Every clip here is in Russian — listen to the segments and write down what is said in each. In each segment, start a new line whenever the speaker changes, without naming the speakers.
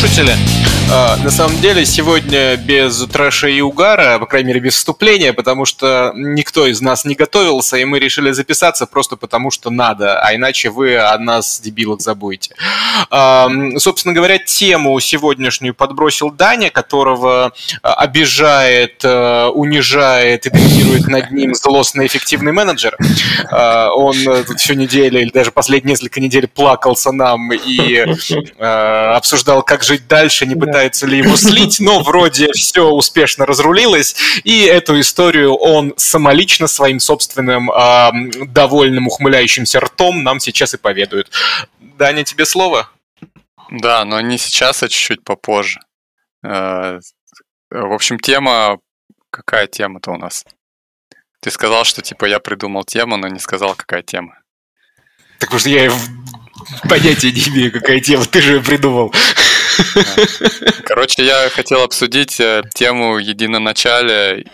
слушатели. А, на самом деле, сегодня без трэша и угара, по крайней мере, без вступления, потому что никто из нас не готовился, и мы решили записаться просто потому, что надо, а иначе вы о нас, дебилах, забудете. А, собственно говоря, тему сегодняшнюю подбросил Даня, которого обижает, унижает и доминирует над ним злостно эффективный менеджер. А, он тут всю неделю или даже последние несколько недель плакался нам и обсуждал, как жить дальше, не пытается ли его слить, но вроде все успешно разрулилось, и эту историю он самолично своим собственным э, довольным ухмыляющимся ртом нам сейчас и поведает. Даня, тебе слово?
Да, но не сейчас, а чуть-чуть попозже. Э, в общем, тема... Какая тема-то у нас? Ты сказал, что типа я придумал тему, но не сказал, какая тема.
Так уж я понятия не имею, какая тема, ты же ее придумал.
Короче, я хотел обсудить э, тему единоначалия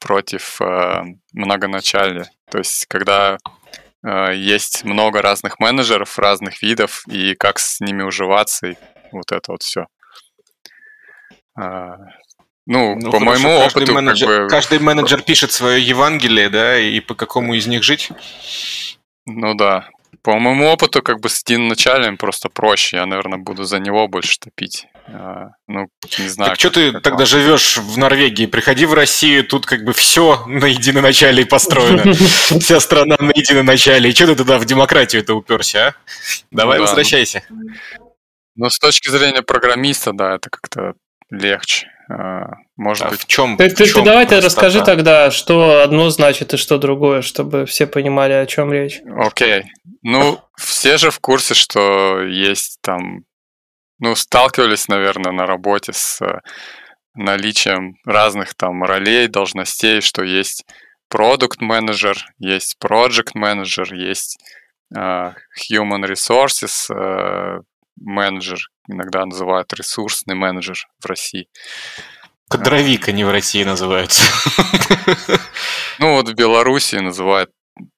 против э, многоначалия. То есть, когда э, есть много разных менеджеров, разных видов, и как с ними уживаться, и вот это вот все.
А, ну, ну, по хорошо, моему каждый опыту, менеджер, как бы... каждый менеджер пишет свое Евангелие, да, и по какому из них жить?
Ну да, по моему опыту, как бы с Дин началем просто проще. Я, наверное, буду за него больше топить. А, ну, не знаю.
Так что ты это... тогда живешь в Норвегии? Приходи в Россию, тут как бы все на едином начале построено. Вся страна на едином начале. И что ты туда в демократию это уперся, а? Давай ну возвращайся.
Ну, с точки зрения программиста, да, это как-то легче. А, может а быть,
в чем? Ты, в ты, чем ты давай ты расскажи тогда, что одно значит и что другое, чтобы все понимали, о чем речь.
Окей. Okay. Ну, все же в курсе, что есть там, ну, сталкивались, наверное, на работе с э, наличием разных там ролей, должностей, что есть продукт менеджер, есть project менеджер, есть uh, human resources uh, менеджер, иногда называют ресурсный менеджер в России.
Кадровик они в России называются.
Ну вот в Беларуси называют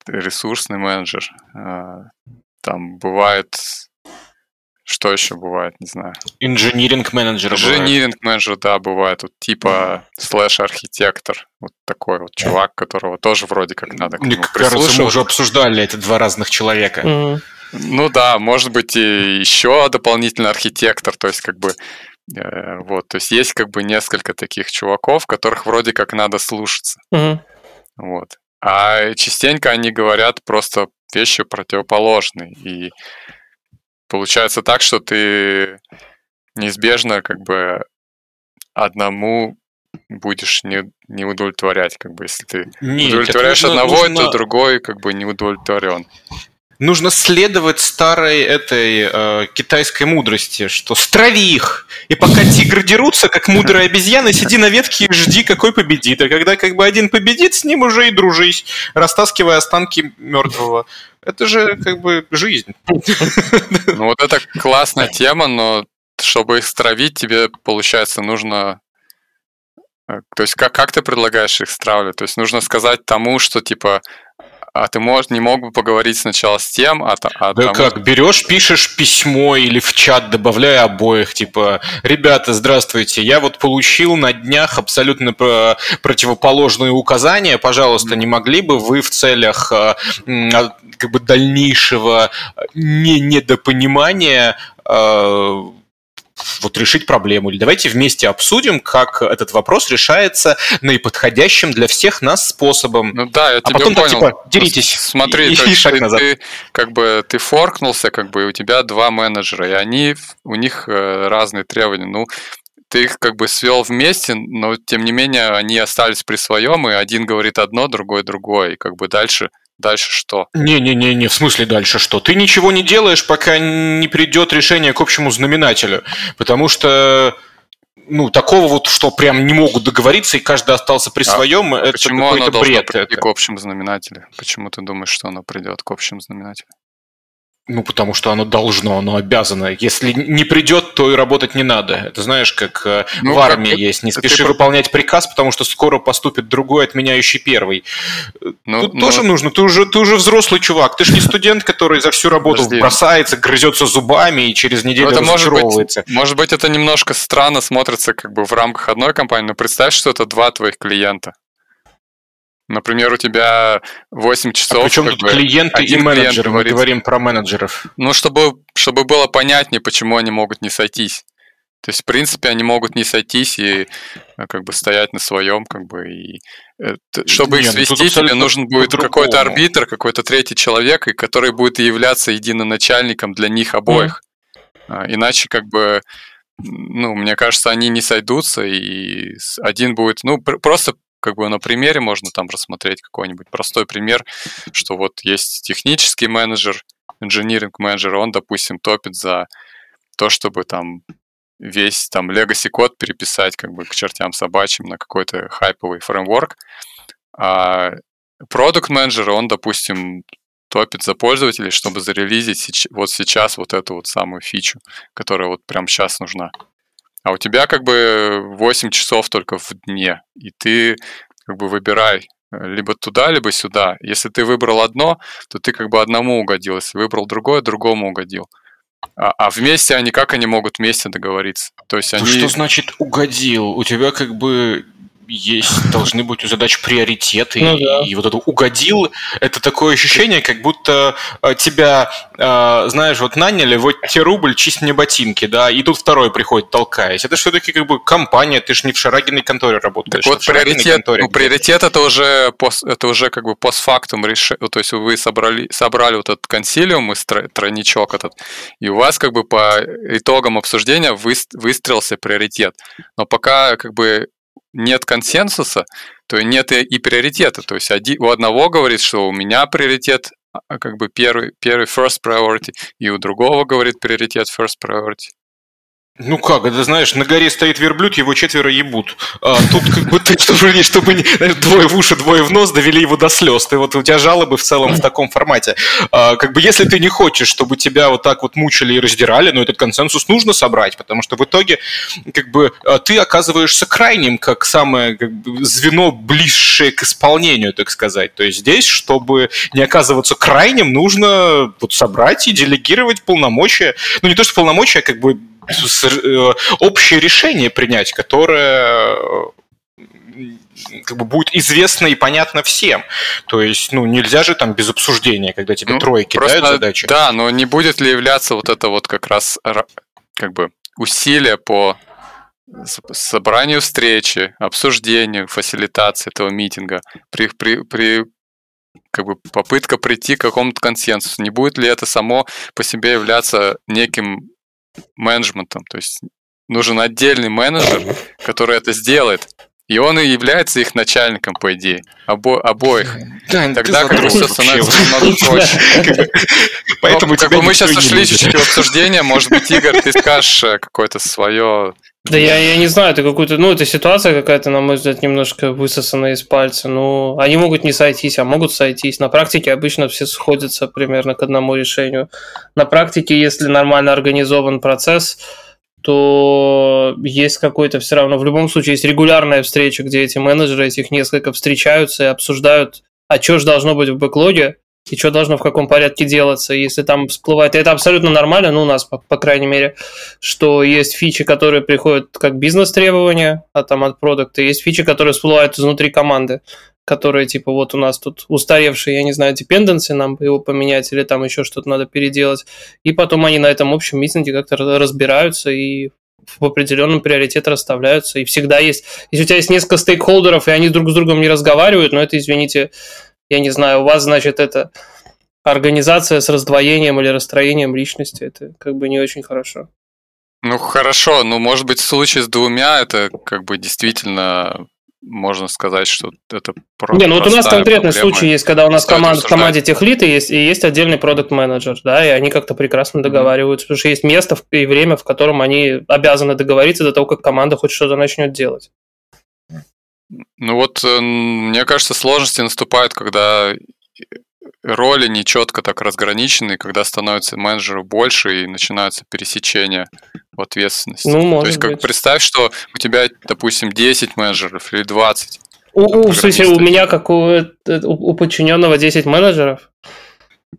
ресурсный менеджер. А, там бывает... Что еще бывает, не знаю.
Инжиниринг менеджер.
Инжиниринг менеджер, да, бывает. Вот типа слэш-архитектор. Вот такой вот чувак, которого тоже вроде как надо
Мне кажется, мы уже обсуждали эти два разных человека.
Ну да, может быть и еще дополнительный архитектор, то есть как бы э, вот, то есть есть как бы несколько таких чуваков, которых вроде как надо слушаться. Угу. Вот. А частенько они говорят просто вещи противоположные. И получается так, что ты неизбежно как бы одному будешь не, не удовлетворять, как бы, если ты Нет, удовлетворяешь нужно, одного, нужно... то другой как бы не удовлетворен
нужно следовать старой этой э, китайской мудрости, что страви их, и пока тигры дерутся, как мудрые обезьяны, сиди на ветке и жди, какой победит. А когда как бы один победит, с ним уже и дружись, растаскивая останки мертвого. Это же как бы жизнь.
Ну вот это классная тема, но чтобы их стравить, тебе, получается, нужно э, то есть как, как ты предлагаешь их стравливать? То есть нужно сказать тому, что типа а ты мож, не мог бы поговорить сначала с тем, а,
а Да тому... как, берешь, пишешь письмо или в чат, добавляя обоих, типа, ребята, здравствуйте, я вот получил на днях абсолютно противоположные указания, пожалуйста, не могли бы вы в целях а, как бы дальнейшего не недопонимания а, вот решить проблему. Или давайте вместе обсудим, как этот вопрос решается наиподходящим для всех нас способом.
Ну да, я а
потом
понял.
Так, типа, деритесь.
Смотри, и, то есть шаг ты, назад. ты как бы ты форкнулся, как бы и у тебя два менеджера, и они у них э, разные требования. Ну, ты их как бы свел вместе, но тем не менее они остались при своем, и один говорит одно, другой другое, и как бы дальше Дальше что?
Не-не-не, в смысле дальше что? Ты ничего не делаешь, пока не придет решение к общему знаменателю. Потому что ну, такого вот, что прям не могут договориться, и каждый остался при а своем, это
почему какой-то оно бред. Прийти это. к общему знаменателю? Почему ты думаешь, что оно придет к общему знаменателю?
Ну, потому что оно должно, оно обязано. Если не придет, то и работать не надо. Это знаешь, как э, ну, в армии как, есть. Не спеши ты... выполнять приказ, потому что скоро поступит другой, отменяющий первый. Ну, Тут ну... тоже нужно. Ты уже, ты уже взрослый чувак. Ты же не студент, который за всю работу Подожди. бросается, грызется зубами и через неделю ну, это разочаровывается.
Может быть, может быть, это немножко странно смотрится как бы в рамках одной компании, но представь, что это два твоих клиента. Например, у тебя 8 а часов. А
причем тут бы, клиенты и менеджеры, мы говорим про менеджеров.
Ну, чтобы, чтобы было понятнее, почему они могут не сойтись. То есть, в принципе, они могут не сойтись и э, как бы стоять на своем, как бы и э, чтобы их ну, свести, тебе нужен будет какой-то арбитр, какой-то третий человек, который будет являться единоначальником для них обоих. Mm. Иначе, как бы, ну, мне кажется, они не сойдутся, и один будет, ну, просто как бы на примере можно там рассмотреть какой-нибудь простой пример, что вот есть технический менеджер, инжиниринг менеджер, он, допустим, топит за то, чтобы там весь там legacy код переписать как бы к чертям собачьим на какой-то хайповый фреймворк. А продукт менеджер, он, допустим, топит за пользователей, чтобы зарелизить вот сейчас вот эту вот самую фичу, которая вот прямо сейчас нужна. А у тебя как бы 8 часов только в дне, и ты как бы выбирай э, либо туда, либо сюда. Если ты выбрал одно, то ты как бы одному угодил. Если выбрал другое, другому угодил. А, а вместе они как они могут вместе договориться?
То есть они... Что значит угодил? У тебя как бы есть, должны быть у задач приоритеты. Ну, и, да. и вот это угодил, это такое ощущение, как будто э, тебя, э, знаешь, вот наняли, вот тебе рубль, чисть мне ботинки, да, и тут второй приходит, толкаясь. Это все-таки как бы компания, ты же не в Шарагиной конторе работаешь.
Так вот, приоритет, конторе, ну, приоритет это уже, пост, это уже как бы постфактум решение, то есть вы собрали, собрали вот этот консилиум, и тройничок этот, и у вас как бы по итогам обсуждения выстроился приоритет. Но пока как бы нет консенсуса, то нет и, и приоритета. То есть один, у одного говорит, что у меня приоритет а, как бы первый, первый first priority, и у другого говорит приоритет first priority.
Ну как, это знаешь, на горе стоит верблюд, его четверо ебут. А тут как бы ты, чтобы, чтобы знаешь, двое в уши, двое в нос, довели его до слез. Ты вот у тебя жалобы в целом в таком формате. А, как бы если ты не хочешь, чтобы тебя вот так вот мучили и раздирали, ну этот консенсус нужно собрать, потому что в итоге как бы а, ты оказываешься крайним, как самое как бы, звено ближшее к исполнению, так сказать. То есть здесь, чтобы не оказываться крайним, нужно вот собрать и делегировать полномочия. Ну не то, что полномочия, а как бы общее решение принять, которое э, как бы будет известно и понятно всем. То есть, ну, нельзя же там без обсуждения, когда тебе ну, трое кидают просто, задачи.
Да, но не будет ли являться вот это вот как раз как бы усилие по собранию встречи, обсуждению, фасилитации этого митинга, при, при, при как бы попытка прийти к какому-то консенсусу. Не будет ли это само по себе являться неким менеджментом. То есть нужен отдельный менеджер, который это сделает. И он и является их начальником, по идее, обо обоих. Да, Тогда как бы все становится немного проще. Поэтому как бы мы сейчас ушли чуть-чуть в обсуждение, может быть, Игорь, ты скажешь э, какое-то свое
да я, я не знаю, это какую-то, ну, это ситуация какая-то, на мой взгляд, немножко высосанная из пальца. Ну, они могут не сойтись, а могут сойтись. На практике обычно все сходятся примерно к одному решению. На практике, если нормально организован процесс, то есть какой-то все равно, в любом случае, есть регулярная встреча, где эти менеджеры, этих несколько встречаются и обсуждают, а что же должно быть в бэклоге, и что должно в каком порядке делаться, если там всплывает. И это абсолютно нормально, ну, у нас, по, по крайней мере, что есть фичи, которые приходят как бизнес-требования, а там от продукта, есть фичи, которые всплывают изнутри команды, которые, типа, вот у нас тут устаревший, я не знаю, dependency, нам его поменять, или там еще что-то надо переделать. И потом они на этом общем митинге как-то разбираются и в определенном приоритете расставляются. И всегда есть... Если у тебя есть несколько стейкхолдеров, и они друг с другом не разговаривают, но это, извините, я не знаю, у вас, значит, это организация с раздвоением или расстроением личности, это как бы не очень хорошо.
Ну, хорошо, но может быть в случае с двумя это как бы действительно можно сказать, что это
просто. Не, ну вот у нас конкретный случай есть, когда у нас команд, в команде техлиты есть, и есть отдельный продукт менеджер да, и они как-то прекрасно договариваются, mm-hmm. потому что есть место и время, в котором они обязаны договориться до того, как команда хоть что-то начнет делать.
Ну вот, э, мне кажется, сложности наступают, когда роли не четко так разграничены, когда становится менеджеров больше и начинаются пересечения в ответственности. Ну, может То есть, как быть. представь, что у тебя, допустим, 10 менеджеров или 20.
У, у, в смысле, у меня, как у, у, у подчиненного 10 менеджеров?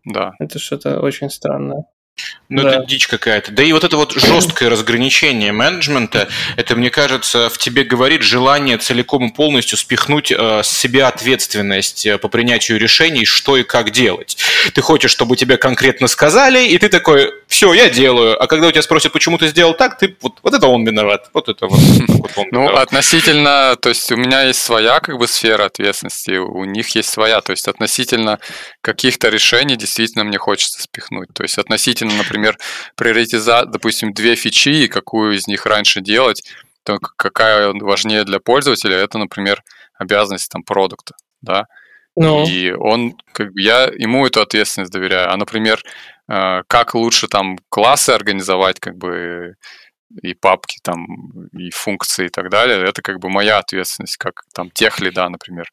Да.
Это что-то очень странное.
Ну, да. это дичь какая-то. Да и вот это вот жесткое разграничение менеджмента, это, мне кажется, в тебе говорит желание целиком и полностью спихнуть э, с себя ответственность э, по принятию решений, что и как делать. Ты хочешь, чтобы тебе конкретно сказали, и ты такой, все, я делаю. А когда у тебя спросят, почему ты сделал так, ты вот, вот это он виноват, вот это вот, вот
он Ну, относительно, то есть у меня есть своя как бы сфера ответственности, у них есть своя, то есть относительно каких-то решений действительно мне хочется спихнуть. То есть относительно, например, приоритиза, допустим, две фичи, и какую из них раньше делать, то какая важнее для пользователя, это, например, обязанность там продукта, да. Ну. И он, как бы, я ему эту ответственность доверяю. А, например, э, как лучше там классы организовать, как бы и папки там, и функции и так далее, это как бы моя ответственность, как там тех лида, например.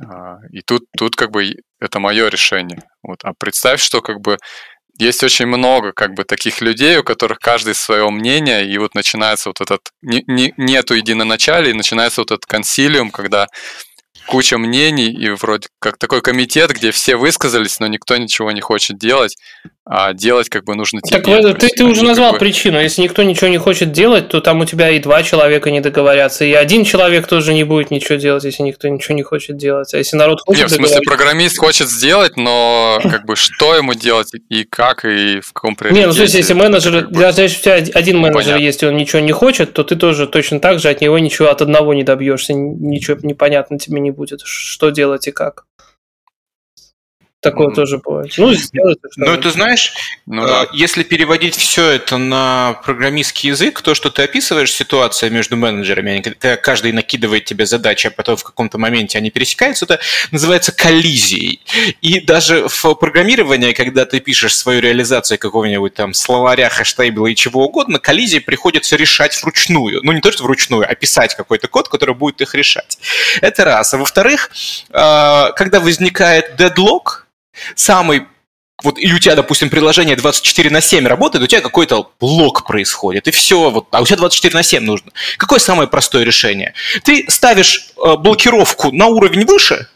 А, и тут, тут как бы это мое решение. Вот. А представь, что как бы есть очень много как бы таких людей, у которых каждый свое мнение, и вот начинается вот этот, не, не, нету единоначалия, и начинается вот этот консилиум, когда куча мнений, и вроде как такой комитет, где все высказались, но никто ничего не хочет делать, а делать как бы нужно
тебе. Так ты, ты уже назвал как бы... причину. Если никто ничего не хочет делать, то там у тебя и два человека не договорятся, и один человек тоже не будет ничего делать, если никто ничего не хочет делать. А если народ хочет
Нет, в смысле, программист хочет сделать, но как бы что ему делать и как, и в каком
приоритете. Не, ну, слушай, если менеджер, даже если у тебя один менеджер Понятно. есть, и он ничего не хочет, то ты тоже точно так же от него ничего от одного не добьешься, ничего непонятно тебе не будет, что делать и как. Такое mm. тоже бывает.
Ну, сделать, ну, ты знаешь, ну, да. если переводить все это на программистский язык, то, что ты описываешь, ситуация между менеджерами, когда каждый накидывает тебе задачи, а потом в каком-то моменте они пересекаются, это называется коллизией. И даже в программировании, когда ты пишешь свою реализацию какого-нибудь там словаря, хэштейбла и чего угодно, коллизии приходится решать вручную. Ну, не то, что вручную, а писать какой-то код, который будет их решать. Это раз. А во-вторых, а, когда возникает дедлог, самый вот и у тебя, допустим, приложение 24 на 7 работает, у тебя какой-то блок происходит, и все, вот, а у тебя 24 на 7 нужно. Какое самое простое решение? Ты ставишь э, блокировку на уровень выше,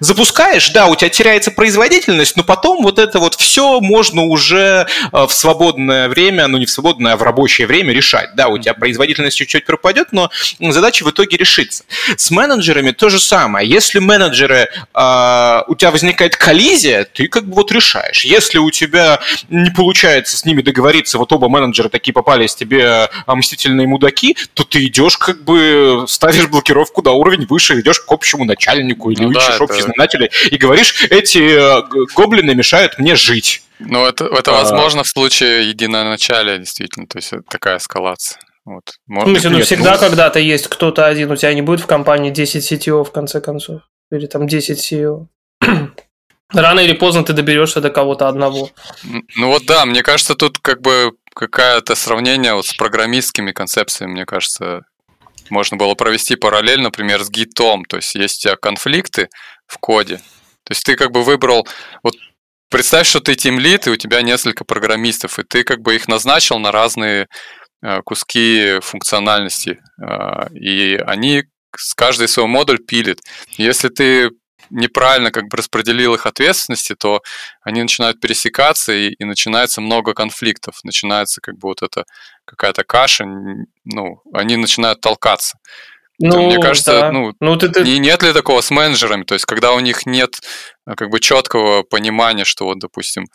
Запускаешь, да, у тебя теряется производительность, но потом вот это вот все можно уже э, в свободное время, ну не в свободное, а в рабочее время решать. Да, у тебя производительность чуть-чуть пропадет, но задача в итоге решится. С менеджерами то же самое. Если менеджеры, э, у тебя возникает коллизия, ты как бы вот решаешь. Если у тебя не получается с ними договориться, вот оба менеджера такие попались тебе э, мстительные мудаки, то ты идешь как бы ставишь блокировку до уровень выше, идешь к общему начальнику или ну, ищешь да, знаменателей и говоришь, эти э, гоблины мешают мне жить.
Ну, это, это а... возможно в случае единоначалия, действительно, то есть такая эскалация. Вот.
Может, в смысле, ну всегда ну... когда-то есть кто-то один, у тебя не будет в компании 10 CTO в конце концов, или там 10 CEO. Рано или поздно ты доберешься до кого-то одного.
Ну вот да, мне кажется, тут как бы какое-то сравнение вот с программистскими концепциями, мне кажется, можно было провести параллель, например, с гитом. То есть есть у тебя конфликты, в коде. То есть ты как бы выбрал, вот представь, что ты тимлит, и у тебя несколько программистов, и ты как бы их назначил на разные э, куски функциональности, э, и они с каждый свой модуль пилит. Если ты неправильно как бы распределил их ответственности, то они начинают пересекаться, и, и начинается много конфликтов, начинается как бы вот эта какая-то каша, ну, они начинают толкаться. Ну, Мне кажется, да. ну, ну ты, ты... Не, нет ли такого с менеджерами? То есть, когда у них нет э, как бы четкого понимания, что вот, допустим,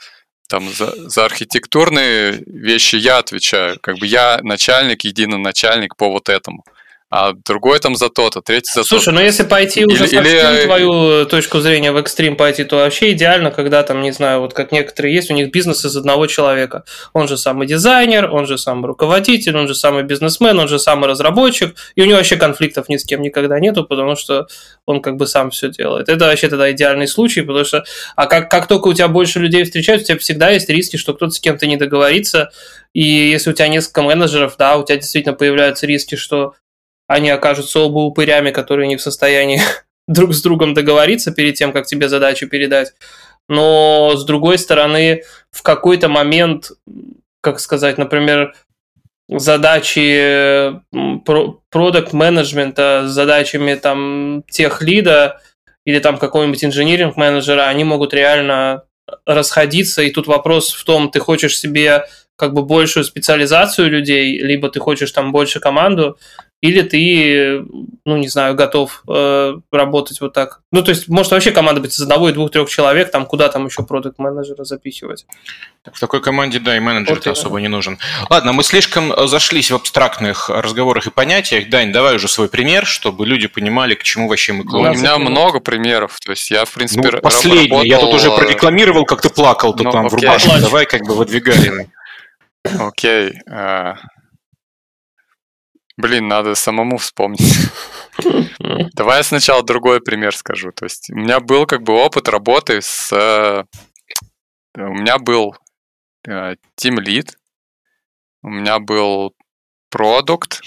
там за, за архитектурные вещи я отвечаю, как бы я начальник, единый начальник по вот этому а другой там за то-то, третий за
то-то. Слушай, ну если пойти уже или, или... твою точку зрения в экстрим пойти, то вообще идеально, когда там, не знаю, вот как некоторые есть, у них бизнес из одного человека. Он же самый дизайнер, он же самый руководитель, он же самый бизнесмен, он же самый разработчик, и у него вообще конфликтов ни с кем никогда нету, потому что он как бы сам все делает. Это вообще тогда идеальный случай, потому что, а как, как только у тебя больше людей встречаются, у тебя всегда есть риски, что кто-то с кем-то не договорится, и если у тебя несколько менеджеров, да, у тебя действительно появляются риски, что они окажутся оба упырями, которые не в состоянии друг с другом договориться перед тем, как тебе задачу передать. Но, с другой стороны, в какой-то момент, как сказать, например, задачи продукт менеджмента с задачами там тех лида или там какого-нибудь инжиниринг менеджера, они могут реально расходиться, и тут вопрос в том, ты хочешь себе как бы большую специализацию людей, либо ты хочешь там больше команду, или ты, ну, не знаю, готов э, работать вот так. Ну, то есть, может вообще команда быть из одного и двух-трех человек, там куда там еще продукт менеджера запихивать.
В такой команде, да, и менеджер вот особо не нужен. Ладно, мы слишком зашлись в абстрактных разговорах и понятиях. Дань, давай уже свой пример, чтобы люди понимали, к чему вообще мы
клоним. У меня много примеров, то есть я, в принципе,
ну, последний, работал... я тут уже прорекламировал, как ты плакал, то ну, там окей. в рубашке. Давай как бы выдвигай.
Окей. Э, Блин, надо самому вспомнить. Давай я сначала другой пример скажу. То есть у меня был как бы опыт работы с... Э, у меня был э, Team Lead, у меня был продукт,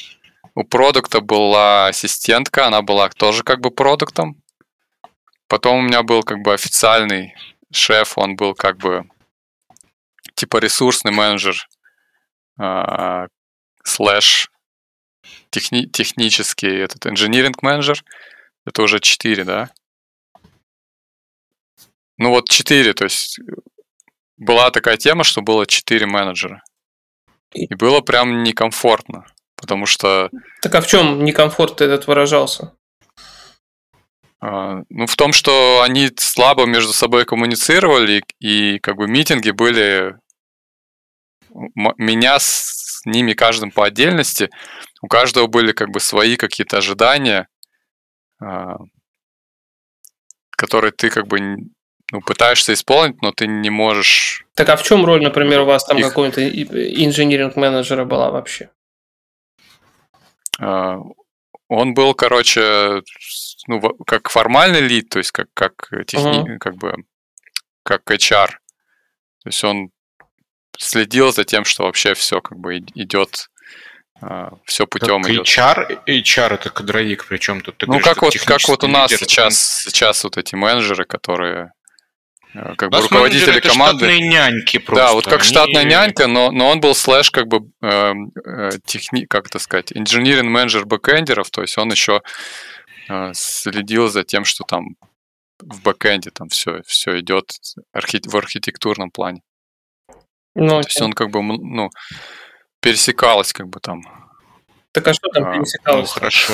у продукта была ассистентка, она была тоже как бы продуктом. Потом у меня был как бы официальный шеф, он был как бы типа ресурсный менеджер э, слэш техни- технический этот engineering менеджер, это уже 4, да? Ну вот 4, то есть была такая тема, что было 4 менеджера. И было прям некомфортно, потому что...
Так а в чем некомфорт этот выражался?
А, ну, в том, что они слабо между собой коммуницировали, и как бы митинги были... Меня с ними каждым по отдельности у каждого были как бы свои какие-то ожидания, а, которые ты как бы ну, пытаешься исполнить, но ты не можешь.
Так а в чем роль, например, у вас там их... какой-то инжиниринг менеджера была вообще?
А, он был, короче, ну, как формальный лид, то есть как, как, техни... uh-huh. как бы как HR. То есть он следил за тем, что вообще все как бы идет все путем
как идет. HR, HR это кадровик, причем тут
ты Ну, говоришь, как вот, как вот у нас лидер, сейчас, сейчас вот эти менеджеры, которые э, как бы руководители это команды.
штатные няньки просто.
Да, вот как Они... штатная нянька, но, но он был слэш как бы э, э, техни, как это сказать, engineering manager бэкэндеров, то есть он еще э, следил за тем, что там в бэкэнде там все, все идет архи... в архитектурном плане. Ну, то есть он как бы, ну, пересекалось как бы там.
Так а что там а, пересекалось?
Ну, хорошо.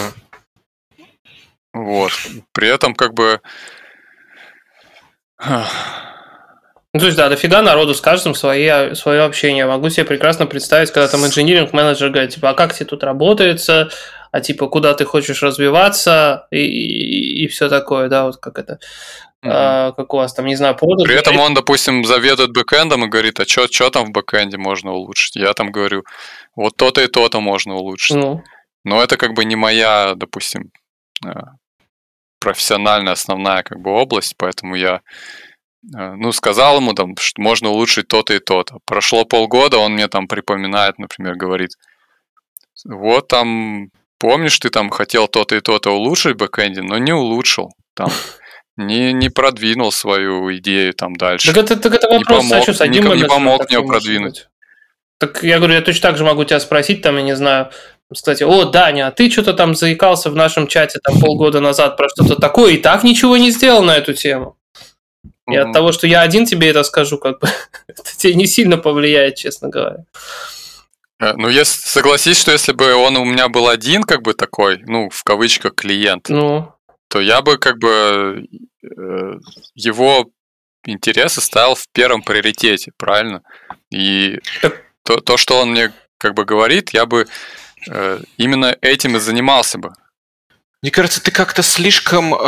Вот. При этом как бы...
Ну, то есть, да, дофига народу с каждым свои, свое общение. Могу себе прекрасно представить, когда там инжиниринг менеджер говорит, типа, а как тебе тут работается, а типа, куда ты хочешь развиваться, и, и, и все такое, да, вот как это. А, как у вас там, не знаю,
продукт. При этом он, допустим, заведует бэкэндом и говорит, а что там в бэкэнде можно улучшить? Я там говорю, вот то-то и то-то можно улучшить. Ну. Но это как бы не моя, допустим, э, профессиональная основная как бы область, поэтому я э, ну, сказал ему там, что можно улучшить то-то и то-то. Прошло полгода, он мне там припоминает, например, говорит, вот там, помнишь, ты там хотел то-то и то-то улучшить в бэкэнде, но не улучшил. Там не, не продвинул свою идею там дальше.
Так это, так это вопрос,
не помог,
а что,
не, не помог мне продвинуть.
Так я говорю, я точно так же могу тебя спросить, там, я не знаю, кстати, о, Даня, а ты что-то там заикался в нашем чате там полгода назад про что-то такое, и так ничего не сделал на эту тему. И mm-hmm. от того, что я один тебе это скажу, как бы, это тебе не сильно повлияет, честно говоря.
Э, ну, если согласись, что если бы он у меня был один, как бы такой, ну, в кавычках, клиент, ну то я бы как бы э, его интересы ставил в первом приоритете, правильно? И то, то, что он мне как бы говорит, я бы э, именно этим и занимался бы.
Мне кажется, ты как-то слишком э,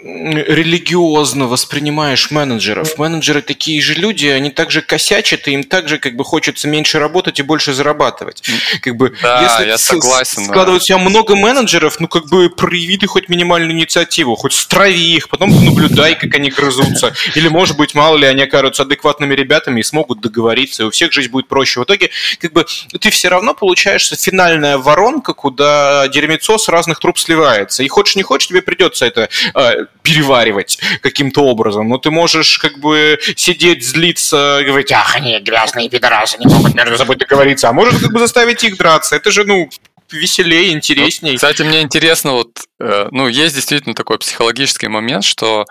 религиозно воспринимаешь менеджеров. Менеджеры такие же люди, они также косячат, и им также как бы хочется меньше работать и больше зарабатывать.
Как бы, да, если я согласен.
Складывать да. у тебя много менеджеров, ну как бы прояви ты хоть минимальную инициативу, хоть страви их, потом наблюдай, как они грызутся. Или, может быть, мало ли, они окажутся адекватными ребятами и смогут договориться, и у всех жизнь будет проще. В итоге, как бы, ты все равно получаешься финальная воронка, куда дерьмецо с разных труб сливает нравится. И хочешь не хочешь, тебе придется это э, переваривать каким-то образом. Но ты можешь как бы сидеть, злиться, говорить, ах, они грязные пидорасы, не могут между собой договориться. А может как бы заставить их драться. Это же, ну, веселее, интереснее. Ну,
кстати, мне интересно, вот, э, ну, есть действительно такой психологический момент, что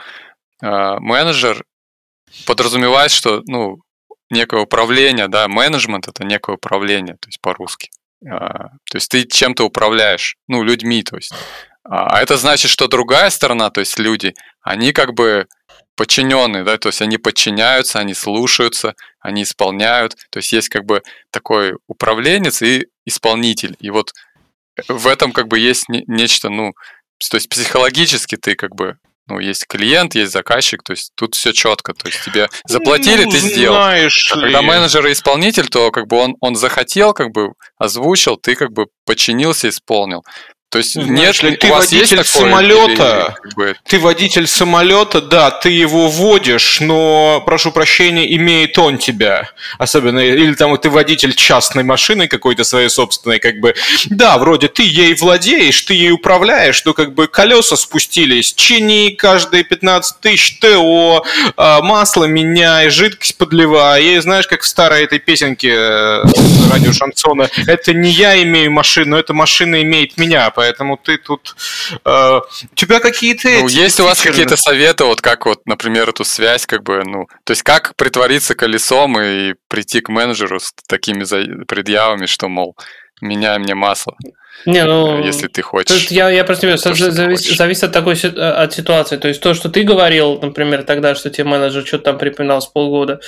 э, менеджер подразумевает, что, ну, некое управление, да, менеджмент это некое управление, то есть по-русски. А, то есть ты чем-то управляешь, ну, людьми, то есть. А, это значит, что другая сторона, то есть люди, они как бы подчиненные, да, то есть они подчиняются, они слушаются, они исполняют, то есть есть как бы такой управленец и исполнитель, и вот в этом как бы есть нечто, ну, то есть психологически ты как бы ну, есть клиент, есть заказчик, то есть тут все четко, то есть тебе заплатили, ну, ты сделал. Знаешь а когда менеджер и исполнитель, то как бы он, он захотел, как бы озвучил, ты как бы подчинился, исполнил. То есть
Знаешь, нет, ты водитель самолета, или, как бы... ты водитель самолета, да, ты его водишь, но, прошу прощения, имеет он тебя, особенно, или там ты водитель частной машины какой-то своей собственной, как бы, да, вроде ты ей владеешь, ты ей управляешь, но как бы колеса спустились, чини каждые 15 тысяч, ТО, а, масло меняй, жидкость подливай, и знаешь, как в старой этой песенке э, радио Шансона, это не я имею машину, это машина имеет меня, поэтому поэтому ты тут... Э, у тебя какие-то...
Ну, есть у вас какие-то советы, вот как вот, например, эту связь, как бы, ну, то есть как притвориться колесом и прийти к менеджеру с такими предъявами, что, мол, меняй мне масло.
Не, ну,
если ты хочешь.
Я, я просто не знаю, завис, зависит от такой от ситуации. То есть то, что ты говорил, например, тогда, что тебе менеджер что-то там припоминал с полгода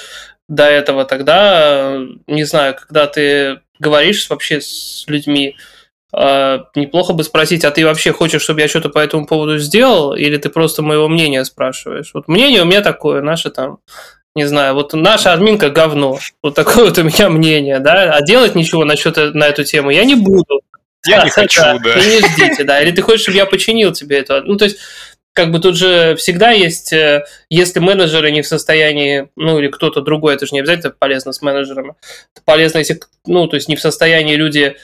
до этого, тогда, не знаю, когда ты говоришь вообще с людьми, неплохо бы спросить, а ты вообще хочешь, чтобы я что-то по этому поводу сделал, или ты просто моего мнения спрашиваешь? Вот мнение у меня такое, наше там, не знаю, вот наша админка говно, вот такое вот у меня мнение, да, а делать ничего насчет на эту тему я не буду.
Я не хочу, да.
да. И не ждите, да. Или ты хочешь, чтобы я починил тебе это? Ну, то есть, как бы тут же всегда есть, э, если менеджеры не в состоянии, ну, или кто-то другой, это же не обязательно полезно с менеджерами, это полезно, если, ну, то есть не в состоянии люди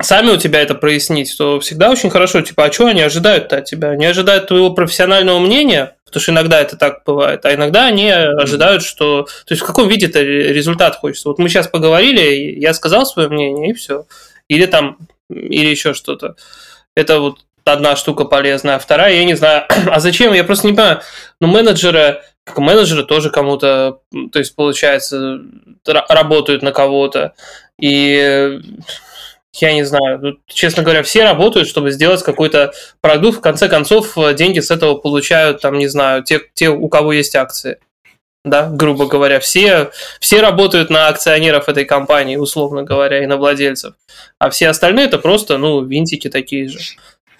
сами у тебя это прояснить, то всегда очень хорошо, типа, а что они ожидают-то от тебя? Они ожидают твоего профессионального мнения, потому что иногда это так бывает, а иногда они ожидают, что... То есть в каком виде это результат хочется? Вот мы сейчас поговорили, я сказал свое мнение, и все. Или там, или еще что-то. Это вот одна штука полезная, а вторая, я не знаю, а зачем, я просто не понимаю, ну, менеджеры, как менеджеры тоже кому-то, то есть, получается, работают на кого-то, и я не знаю, ну, честно говоря, все работают, чтобы сделать какой-то продукт. В конце концов, э, деньги с этого получают, там, не знаю, те, те у кого есть акции. Да, грубо говоря, все, все работают на акционеров этой компании, условно говоря, и на владельцев. А все остальные это просто, ну, винтики такие же.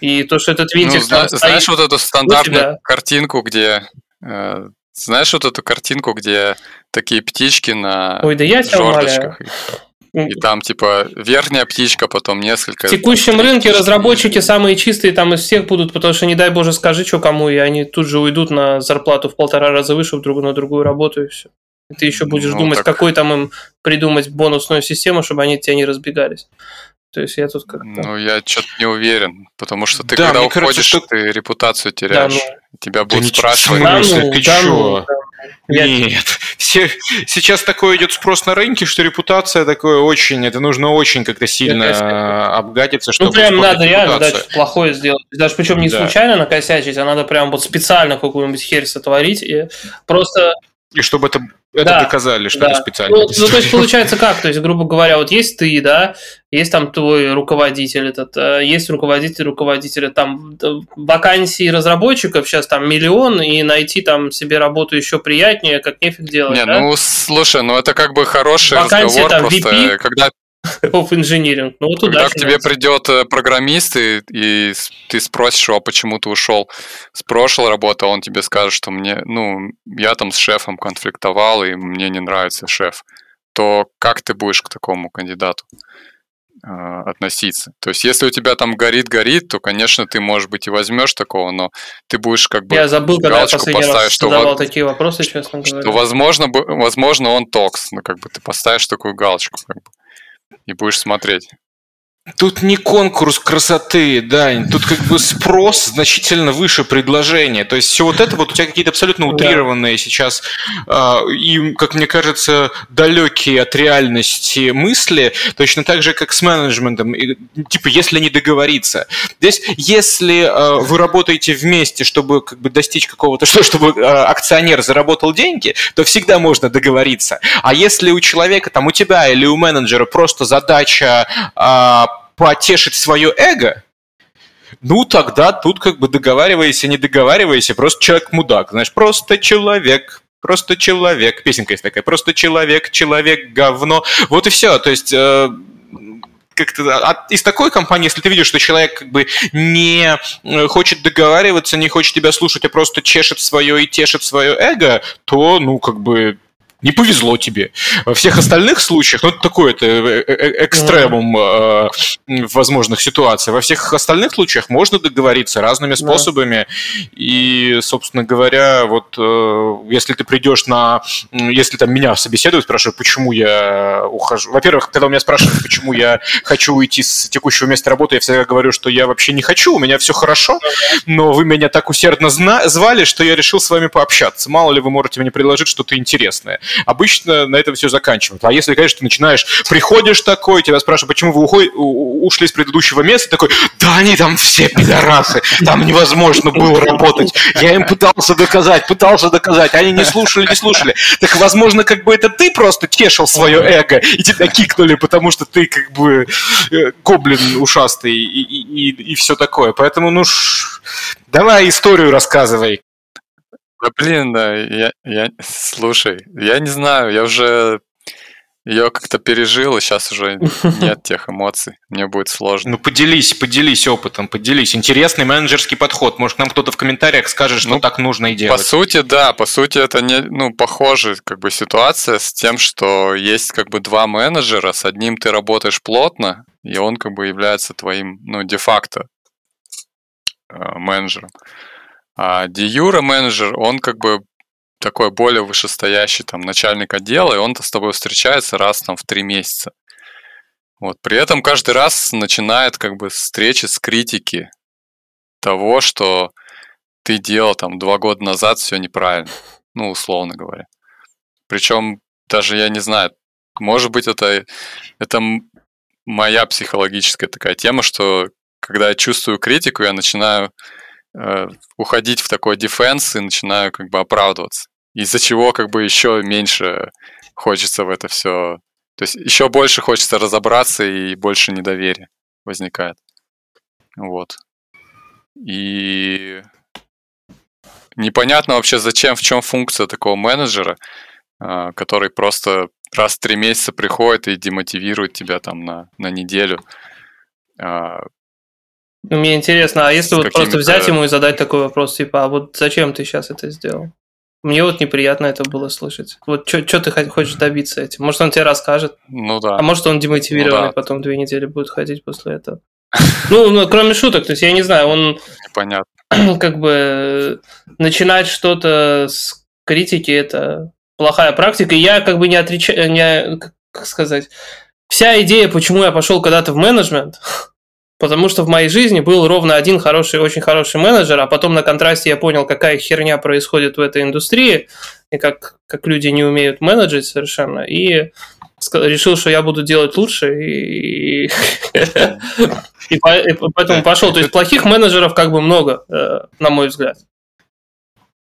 И то, что этот винтик... Ну,
зна- знаешь вот эту стандартную картинку, где... Э, знаешь вот эту картинку, где такие птички на
Ой, да я тебя?
Умоляю. И там, типа, верхняя птичка, потом несколько...
В текущем рынке разработчики самые чистые там из всех будут, потому что, не дай боже, скажи, что кому, и они тут же уйдут на зарплату в полтора раза выше в другую, на другую работу, и все. И ты еще будешь ну, думать, так... какой там им придумать бонусную систему, чтобы они от тебя не разбегались. То есть я тут как-то...
Ну, я что-то не уверен, потому что ты да, когда уходишь, кажется, что... ты репутацию теряешь. Да, ну... Тебя будут да спрашивать.
Да, ну, ты да, ну, да. Нет, сейчас такое идет спрос на рынке, что репутация такое очень, это нужно очень как-то сильно обгадиться, чтобы...
Ну, прям надо реально да, плохое сделать. Даже причем не да. случайно накосячить, а надо прям вот специально какую-нибудь херь сотворить и просто
и чтобы это, это да, доказали, что да. это специально.
Ну, ну, то есть, получается как? То есть, грубо говоря, вот есть ты, да, есть там твой руководитель этот, э, есть руководитель руководителя, там вакансий разработчиков сейчас там миллион, и найти там себе работу еще приятнее, как нефиг делать,
Не,
да?
ну, слушай, ну это как бы хороший Вакансия, разговор, там, просто VP, когда
of engineering. Ну, вот
Когда к тебе придет э, программист, и, и ты спросишь его, почему ты ушел с прошлой работы, он тебе скажет, что мне, ну, я там с шефом конфликтовал, и мне не нравится шеф, то как ты будешь к такому кандидату э, относиться? То есть, если у тебя там горит-горит, то, конечно, ты, может быть, и возьмешь такого, но ты будешь как бы
Я забыл, когда я последний раз что задавал такие вопросы, честно говоря.
Что, возможно, возможно, он токс, ну, как бы ты поставишь такую галочку, как бы и будешь смотреть.
Тут не конкурс красоты, да, тут как бы спрос значительно выше предложения. То есть все вот это вот у тебя какие-то абсолютно утрированные да. сейчас э, и, как мне кажется, далекие от реальности мысли, точно так же, как с менеджментом. И, типа, если не договориться. Здесь, если э, вы работаете вместе, чтобы как бы достичь какого-то, что, чтобы э, акционер заработал деньги, то всегда можно договориться. А если у человека, там, у тебя или у менеджера просто задача э, потешить свое эго, ну, тогда тут как бы договаривайся, не договаривайся, просто человек мудак, знаешь, просто человек, просто человек. Песенка есть такая, просто человек, человек, говно. Вот и все. То есть э, как-то а из такой компании, если ты видишь, что человек как бы не э, хочет договариваться, не хочет тебя слушать, а просто чешет свое и тешит свое эго, то, ну, как бы не повезло тебе. Во всех остальных случаях, ну, это такой это э, э, э, экстремум э, возможных ситуаций. Во всех остальных случаях можно договориться разными способами. Да. И, собственно говоря, вот э, если ты придешь на... Если там меня собеседуют, спрашивают, почему я ухожу. Во-первых, когда у меня спрашивают, почему я хочу уйти с текущего места работы, я всегда говорю, что я вообще не хочу, у меня все хорошо, но вы меня так усердно звали, что я решил с вами пообщаться. Мало ли вы можете мне предложить что-то интересное обычно на этом все заканчивают. А если, конечно, ты начинаешь, приходишь такой, тебя спрашивают, почему вы уходи, ушли с предыдущего места, такой, да они там все пидорасы, там невозможно было работать. Я им пытался доказать, пытался доказать, они не слушали, не слушали. Так, возможно, как бы это ты просто тешил свое эго, и тебя кикнули, потому что ты как бы э, гоблин ушастый и, и, и, и все такое. Поэтому, ну, ш... давай историю рассказывай.
Да блин, да, я, я, слушай, я не знаю, я уже ее как-то пережил, и сейчас уже нет тех эмоций. Мне будет сложно.
Ну, поделись, поделись опытом, поделись. Интересный менеджерский подход. Может, нам кто-то в комментариях скажет, что ну, так нужно и делать.
По сути, да, по сути, это не, ну, похожая как бы ситуация с тем, что есть как бы два менеджера, с одним ты работаешь плотно, и он как бы является твоим, ну, де-факто э, менеджером. А Диюра менеджер, он как бы такой более вышестоящий там начальник отдела, и он-то с тобой встречается раз там в три месяца. Вот. При этом каждый раз начинает как бы встречи с критики того, что ты делал там два года назад все неправильно, ну, условно говоря. Причем даже я не знаю, может быть, это, это моя психологическая такая тема, что когда я чувствую критику, я начинаю Э, уходить в такой дефенс и начинаю как бы оправдываться. Из-за чего как бы еще меньше хочется в это все... То есть еще больше хочется разобраться и больше недоверия возникает. Вот. И непонятно вообще зачем, в чем функция такого менеджера, э, который просто раз в три месяца приходит и демотивирует тебя там на, на неделю.
Мне интересно, а если вот просто взять ему и задать такой вопрос, типа, а вот зачем ты сейчас это сделал? Мне вот неприятно это было слышать. Вот что ты хочешь добиться этим? Может, он тебе расскажет?
Ну да.
А может, он демотивированный ну, да. потом две недели будет ходить после этого? Ну, ну, кроме шуток, то есть я не знаю, он...
Понятно.
Как бы начинать что-то с критики – это плохая практика. И я как бы не отречаю, не, как сказать, вся идея, почему я пошел когда-то в менеджмент, Потому что в моей жизни был ровно один хороший, очень хороший менеджер, а потом на контрасте я понял, какая херня происходит в этой индустрии, и как, как люди не умеют менеджить совершенно, и решил, что я буду делать лучше, и, поэтому пошел. То есть плохих менеджеров как бы много, э, на мой взгляд.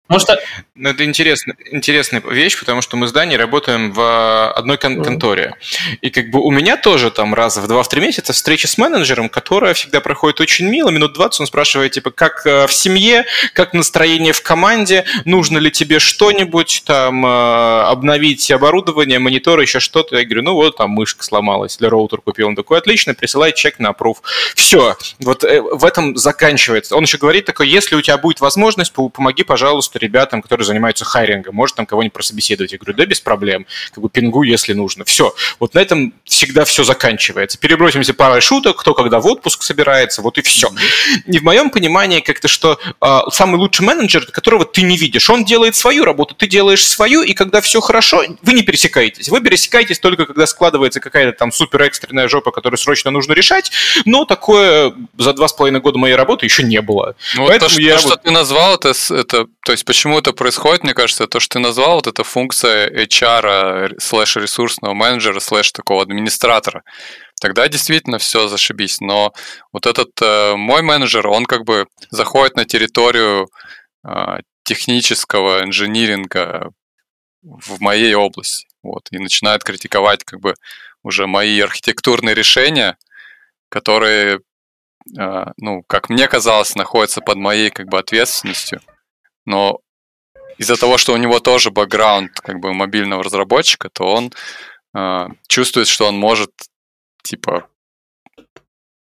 Может, ну, это интересно, интересная вещь, потому что мы с Даней работаем в одной кон- конторе. И как бы у меня тоже там раз в два в три месяца встреча с менеджером, которая всегда проходит очень мило, минут 20 он спрашивает, типа, как э, в семье, как настроение в команде, нужно ли тебе что-нибудь, там, э, обновить оборудование, монитор, еще что-то. Я говорю, ну вот, там мышка сломалась, для роутер купил. Он такой, отлично, присылай чек на approve. Все, вот э, в этом заканчивается. Он еще говорит такой, если у тебя будет возможность, помоги, пожалуйста, ребятам, которые занимаются хайрингом, может там кого-нибудь прособеседовать. Я говорю, да, без проблем, как бы пингу, если нужно. Все, вот на этом всегда все заканчивается. Перебросимся парой шуток, кто когда в отпуск собирается, вот и все. И в моем понимании как-то, что э, самый лучший менеджер, которого ты не видишь, он делает свою работу, ты делаешь свою, и когда все хорошо, вы не пересекаетесь. Вы пересекаетесь только когда складывается какая-то там супер экстренная жопа, которую срочно нужно решать, но такое за два с половиной года моей работы еще не было.
Ну, Поэтому то, я то, что ты назвал, это, это, то есть почему это происходит, мне кажется, то, что ты назвал, вот эта функция HR, слэш ресурсного менеджера, слэш такого администратора, тогда действительно все зашибись. Но вот этот э, мой менеджер, он как бы заходит на территорию э, технического инжиниринга в моей области, вот, и начинает критиковать как бы уже мои архитектурные решения, которые, э, ну, как мне казалось, находятся под моей как бы ответственностью, но из-за того, что у него тоже бэкграунд как бы мобильного разработчика, то он э, чувствует, что он может типа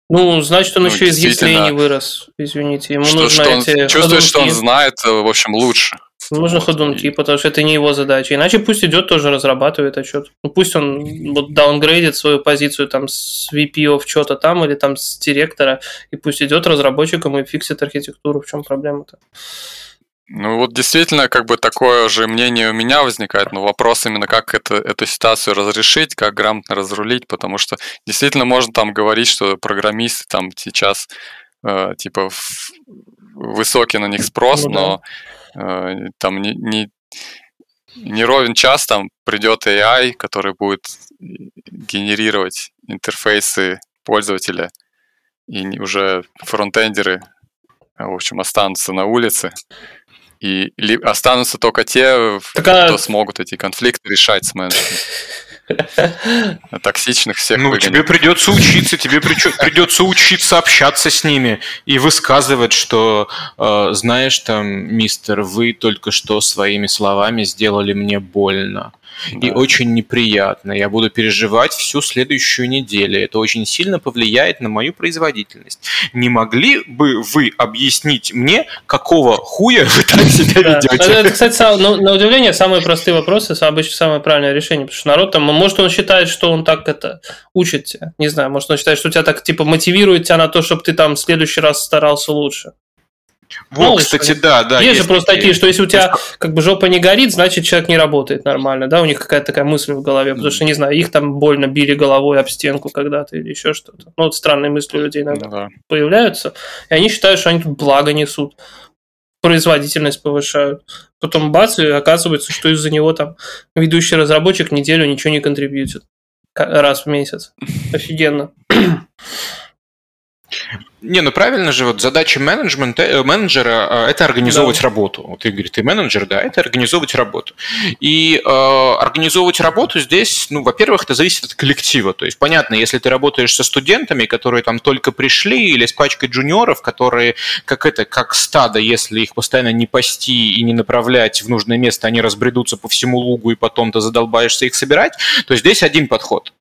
ну, значит, он ну, еще из яслей не вырос, извините. Ему
что, нужно что эти он чувствует, ходунки. что он знает, э, в общем, лучше.
Нужно ходунки, потому что это не его задача. Иначе пусть идет тоже разрабатывает отчет. Ну, пусть он вот даунгрейдит свою позицию там с VP of что-то там или там с директора, и пусть идет разработчиком и фиксит архитектуру. В чем проблема-то?
Ну вот действительно, как бы такое же мнение у меня возникает, но вопрос именно, как это, эту ситуацию разрешить, как грамотно разрулить, потому что действительно можно там говорить, что программисты там сейчас э, типа в, высокий на них спрос, ну, но э, там не, не, не ровен час там придет AI, который будет генерировать интерфейсы пользователя, и уже фронтендеры, в общем, останутся на улице, и останутся только те, так, кто а... смогут эти конфликты решать с менеджером. Токсичных всех
Ну, выгонят. тебе придется учиться, тебе придется учиться общаться с ними и высказывать, что, э, знаешь, там, мистер, вы только что своими словами сделали мне больно да. и очень неприятно. Я буду переживать всю следующую неделю. Это очень сильно повлияет на мою производительность. Не могли бы вы объяснить мне, какого хуя вы так себя ведете?
Это, кстати, на удивление, самые простые вопросы, обычно самое правильное решение, потому что народ там, может, он считает, что он так это учит тебя, не знаю, может, он считает, что тебя так, типа, мотивирует тебя на то, чтобы ты там в следующий раз старался лучше.
Вот, ну, кстати, да, да.
Есть, есть же просто такие, такие, что если у тебя как бы жопа не горит, значит человек не работает нормально, да, у них какая-то такая мысль в голове, потому что, не знаю, их там больно били головой об стенку когда-то или еще что-то. Ну, вот странные мысли у людей иногда да. появляются, и они считают, что они тут благо несут, производительность повышают. Потом бац, и оказывается, что из-за него там ведущий разработчик неделю ничего не контрибьютит раз в месяц. Офигенно.
Не, ну правильно же, вот задача менеджмента, э, менеджера э, – это организовывать да. работу. Вот Игорь, ты менеджер, да, это организовывать работу. И э, организовывать работу здесь, ну, во-первых, это зависит от коллектива. То есть, понятно, если ты работаешь со студентами, которые там только пришли, или с пачкой джуниоров, которые, как это, как стадо, если их постоянно не пасти и не направлять в нужное место, они разбредутся по всему лугу, и потом ты задолбаешься их собирать, то здесь один подход.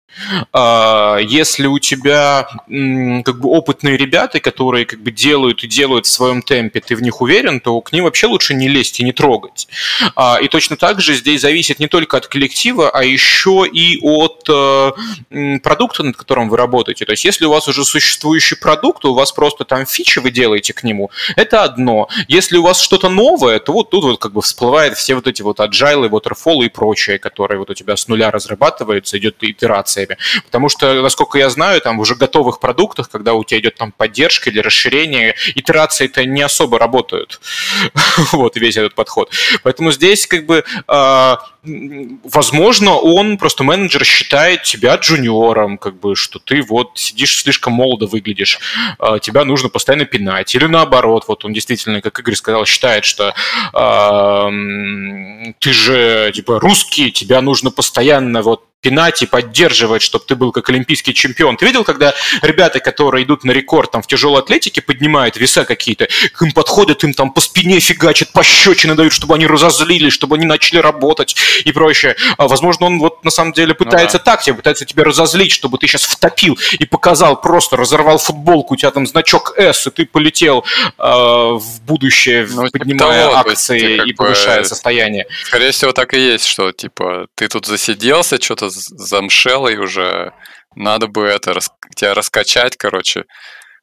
А, если у тебя как бы опытные ребята, которые как бы делают и делают в своем темпе, ты в них уверен, то к ним вообще лучше не лезть и не трогать. А, и точно так же здесь зависит не только от коллектива, а еще и от э, продукта, над которым вы работаете. То есть если у вас уже существующий продукт, у вас просто там фичи вы делаете к нему, это одно. Если у вас что-то новое, то вот тут вот как бы всплывает все вот эти вот agile, waterfall и прочее, которые вот у тебя с нуля разрабатываются, идет итерация цели. Потому что, насколько я знаю, там уже готовых продуктах, когда у тебя идет там поддержка или расширение, итерации-то не особо работают. вот весь этот подход. Поэтому здесь как бы а, возможно, он просто менеджер считает тебя джуниором, как бы, что ты вот сидишь слишком молодо выглядишь, а, тебя нужно постоянно пинать. Или наоборот, вот он действительно, как Игорь сказал, считает, что э, ты же типа русский, тебя нужно постоянно вот пинать и поддерживать, чтобы ты был как олимпийский чемпион. Ты видел, когда ребята, которые идут на рекорд там в тяжелой атлетике, поднимают веса какие-то, к им подходят, им там по спине фигачат, пощечины дают, чтобы они разозлились, чтобы они начали работать и прочее. А, возможно, он вот на самом деле пытается ну, да. так тебе, пытается тебя разозлить, чтобы ты сейчас втопил и показал, просто разорвал футболку, у тебя там значок S, и ты полетел э, в будущее, ну, типа поднимая того, акции и повышая состояние.
Скорее всего, так и есть, что типа ты тут засиделся, что-то замшел, и уже надо бы это тебя раскачать, короче.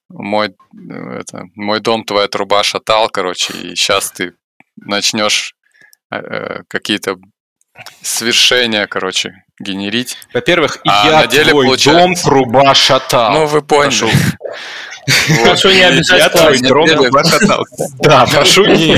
Мой, это, мой дом, твоя труба шатал, короче, и сейчас ты начнешь э, э, какие-то свершения, короче, генерить.
Во-первых, а я на деле твой получается... дом, труба шатал.
Ну, вы поняли.
Прошу не обижать
Да, прошу не...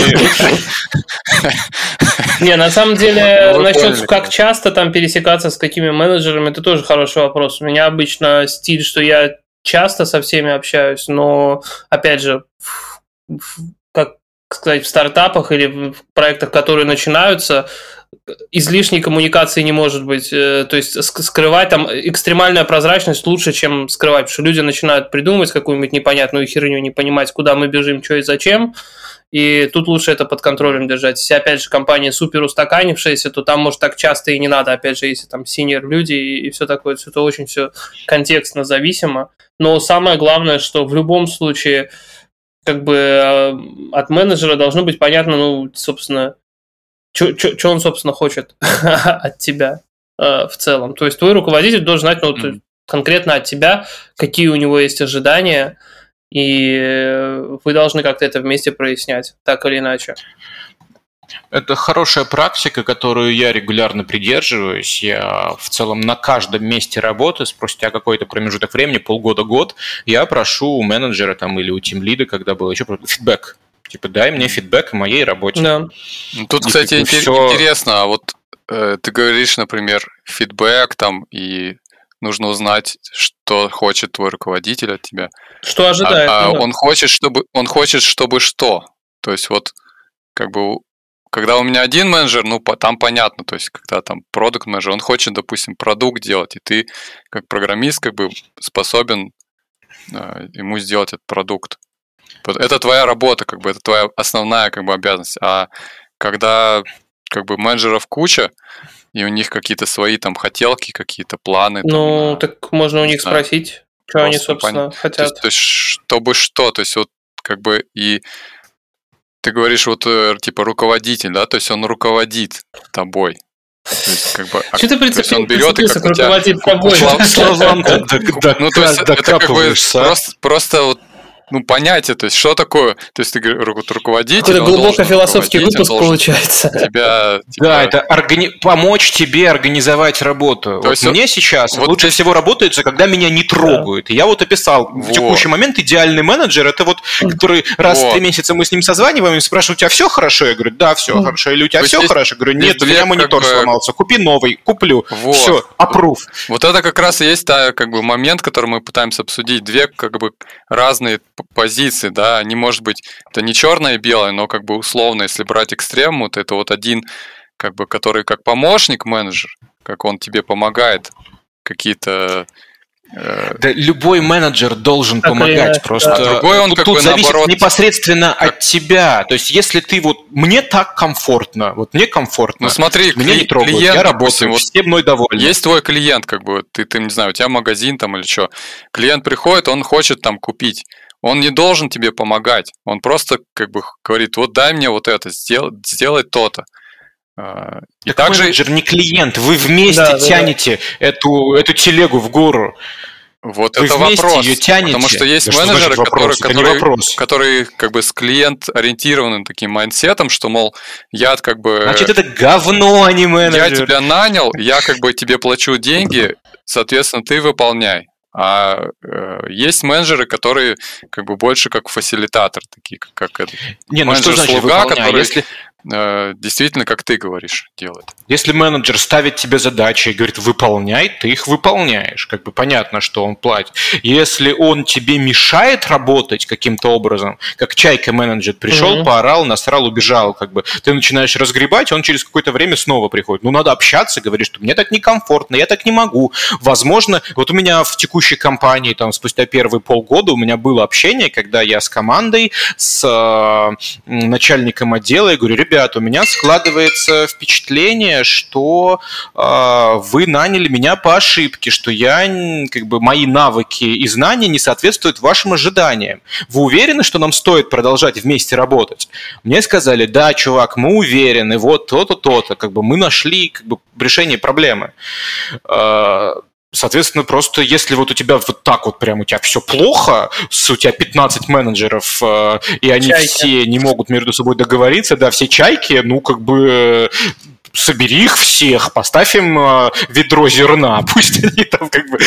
Не, на самом деле, насчет как часто там пересекаться с какими менеджерами, это тоже хороший вопрос. У меня обычно стиль, что я часто со всеми общаюсь, но, опять же, как сказать, в стартапах или в проектах, которые начинаются, излишней коммуникации не может быть. Э, то есть скрывать там экстремальная прозрачность лучше, чем скрывать, потому что люди начинают придумывать какую-нибудь непонятную херню, не понимать, куда мы бежим, что и зачем. И тут лучше это под контролем держать. Если, опять же, компания супер устаканившаяся, то там, может, так часто и не надо. Опять же, если там синер люди и, и все такое, все это очень все контекстно зависимо. Но самое главное, что в любом случае, как бы э, от менеджера должно быть понятно, ну, собственно, что он, собственно, хочет от тебя э, в целом. То есть твой руководитель должен знать ну, mm. конкретно от тебя, какие у него есть ожидания, и вы должны как-то это вместе прояснять, так или иначе.
Это хорошая практика, которую я регулярно придерживаюсь. Я в целом на каждом месте работы, спустя какой-то промежуток времени, полгода-год, я прошу у менеджера там, или у тимлида, когда был еще фидбэк Типа, дай мне фидбэк о моей работе.
Да. Ну, тут, и, кстати, типа, все... интересно, а вот э, ты говоришь, например, фидбэк там, и нужно узнать, что хочет твой руководитель от тебя.
Что ожидает.
А, а он хочет, чтобы он хочет, чтобы что? То есть вот как бы когда у меня один менеджер, ну, по, там понятно, то есть, когда там продукт менеджер, он хочет, допустим, продукт делать, и ты, как программист, как бы способен э, ему сделать этот продукт. Это твоя работа, как бы это твоя основная как бы обязанность. А когда как бы менеджеров куча, и у них какие-то свои там хотелки, какие-то планы.
Ну, там, так можно у них знаю, спросить, что они, собственно, пон... хотят. То
есть, то есть, чтобы что, то есть вот как бы и ты говоришь вот э, типа руководитель, да, то есть он руководит тобой. То есть, как бы,
Что ты прицепил, он берет и как руководит тобой?
Ну, то есть, это как бы просто вот ну, понятие, то есть, что такое, то есть, ты руководитель.
Какой-то глубоко философский выпуск получается.
Тебя, типа... Да, это органи... помочь тебе организовать работу. То вот есть, мне сейчас вот лучше ты... всего работается, когда меня не трогают. Да. Я вот описал вот. в текущий момент идеальный менеджер, это вот, который раз вот. в три месяца мы с ним созваниваем и спрашивают, у тебя все хорошо? Я говорю, да, все хорошо. Или у тебя все есть, хорошо? Я говорю, нет, у меня монитор бы... сломался, купи новый, куплю. Вот. Все, approve.
Вот это как раз и есть та, как бы, момент, который мы пытаемся обсудить. Две, как бы, разные позиции, да, они, может быть, это не черное и белое, но как бы условно, если брать экстрем, вот это вот один, как бы, который как помощник менеджер, как он тебе помогает какие-то
э, да, любой менеджер должен так помогать, и, просто
да. другой он тут, как тут бы
зависит наоборот... непосредственно как... от тебя. То есть, если ты вот мне так комфортно, вот мне комфортно,
ну смотри,
меня не трогают, клиент, я работаю, допустим, все мной довольны.
Есть твой клиент, как бы ты, ты не знаю, у тебя магазин там или что, клиент приходит, он хочет там купить, он не должен тебе помогать. Он просто как бы говорит, вот дай мне вот это, сделай, сделай то-то.
А, и так также... менеджер не клиент, вы вместе да, тянете да. Эту, эту телегу в гору.
Вот Вы это вопрос. Ее тянете. Потому что есть да менеджеры, что которые, которые, которые как бы с клиент ориентированным таким mindset ом, что, мол, я как бы...
Значит, это говно, а не менеджер.
Я тебя нанял, я как бы тебе плачу деньги, соответственно, ты выполняй. А э, есть менеджеры, которые как бы больше как фасилитатор, такие как, как это.
Не, ну что значит слуга, который... Если,
действительно, как ты говоришь, делает.
Если менеджер ставит тебе задачи и говорит, выполняй, ты их выполняешь. Как бы понятно, что он платит. Если он тебе мешает работать каким-то образом, как чайка менеджер пришел, mm-hmm. поорал, насрал, убежал, как бы ты начинаешь разгребать, он через какое-то время снова приходит. Ну, надо общаться, говоришь, что мне так некомфортно, я так не могу. Возможно, вот у меня в текущей компании, там, спустя первые полгода у меня было общение, когда я с командой, с э, начальником отдела, я говорю, ребят, у меня складывается впечатление, что э, вы наняли меня по ошибке, что я, как бы, мои навыки и знания не соответствуют вашим ожиданиям. Вы уверены, что нам стоит продолжать вместе работать? Мне сказали, да, чувак, мы уверены, вот то-то, то-то, как бы мы нашли как бы, решение проблемы. Э, Соответственно, просто если вот у тебя вот так вот прям у тебя все плохо, у тебя 15 менеджеров, э, и они чайки. все не могут между собой договориться, да, все чайки, ну, как бы собери их всех, поставь им э, ведро зерна, пусть они там как бы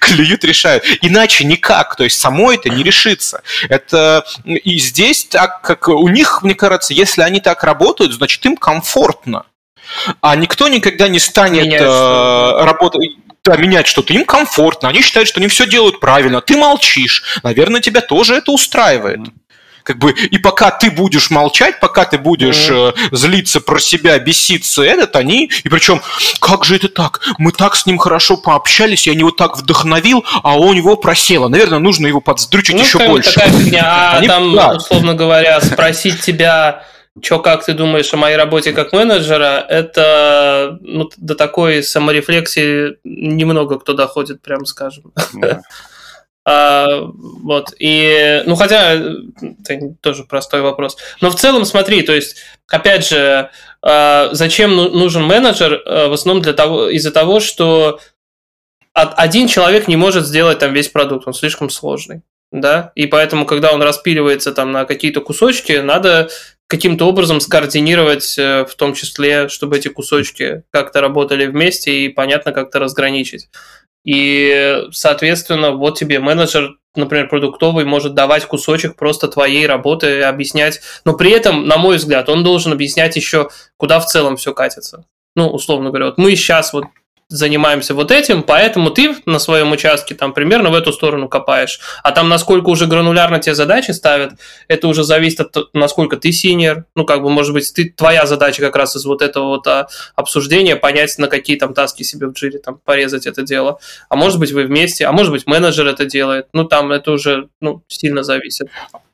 клюют, решают. Иначе никак, то есть само это не решится. Это и здесь так, как у них, мне кажется, если они так работают, значит им комфортно. А никто никогда не станет э, работать да, менять что-то. Им комфортно, они считают, что они все делают правильно. Ты молчишь. Наверное, тебя тоже это устраивает. Как бы, и пока ты будешь молчать, пока ты будешь mm-hmm. э, злиться про себя, беситься, этот, они, и причем, как же это так? Мы так с ним хорошо пообщались, я него так вдохновил, а у него просело. Наверное, нужно его подсдрючить ну, еще больше.
Такая фигня. А они, там, да. условно говоря, спросить тебя что, как ты думаешь о моей работе как менеджера, это ну, до такой саморефлексии немного кто доходит, прям скажем. Да. А, вот, и, ну, хотя, это тоже простой вопрос. Но в целом, смотри, то есть, опять же, а, зачем ну, нужен менеджер? А, в основном для того, из-за того, что один человек не может сделать там весь продукт, он слишком сложный да, и поэтому, когда он распиливается там на какие-то кусочки, надо каким-то образом скоординировать, э, в том числе, чтобы эти кусочки как-то работали вместе и понятно как-то разграничить. И, соответственно, вот тебе менеджер, например, продуктовый, может давать кусочек просто твоей работы, объяснять. Но при этом, на мой взгляд, он должен объяснять еще, куда в целом все катится. Ну, условно говоря, вот мы сейчас вот занимаемся вот этим, поэтому ты на своем участке там примерно в эту сторону копаешь. А там насколько уже гранулярно тебе задачи ставят, это уже зависит от насколько ты senior. Ну, как бы, может быть, ты, твоя задача как раз из вот этого вот а, обсуждения понять, на какие там task и себе в Jira там порезать это дело. А может быть, вы вместе, а может быть, менеджер это делает. Ну, там это уже ну, сильно зависит.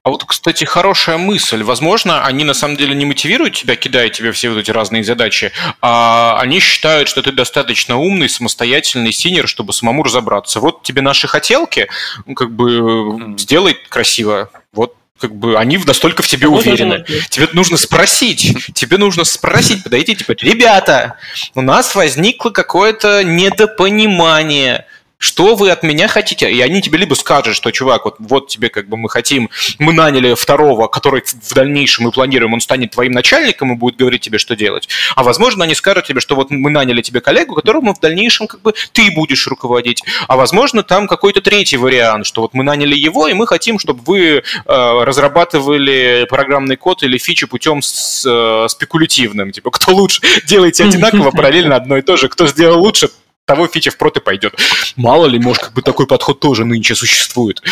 А вот, кстати, хорошая мысль. Возможно, они на самом деле не мотивируют тебя, кидая тебе все вот эти разные задачи, а они считают, что ты достаточно умный, самостоятельный senior, чтобы самому разобраться. Вот тебе наши хотелки, ну, как бы сделай красиво. Вот как бы они настолько в тебе уверены. Тебе нужно спросить, тебе нужно спросить, подойти, типа, ребята, у нас возникло какое-то недопонимание что вы от меня хотите? И они тебе либо скажут, что, чувак, вот, вот тебе как бы мы хотим, мы наняли второго, который в дальнейшем мы планируем, он станет твоим начальником и будет говорить тебе, что делать. А возможно, они скажут тебе, что вот мы наняли тебе коллегу, которому в дальнейшем как бы ты будешь руководить. А возможно, там какой-то третий вариант, что вот мы наняли его, и мы хотим, чтобы вы э, разрабатывали программный код или фичи путем с, э, спекулятивным. Типа, кто лучше, делайте одинаково, параллельно одно и то же. Кто сделал лучше, того фича в прот и пойдет. Мало ли, может, как бы такой подход тоже нынче существует.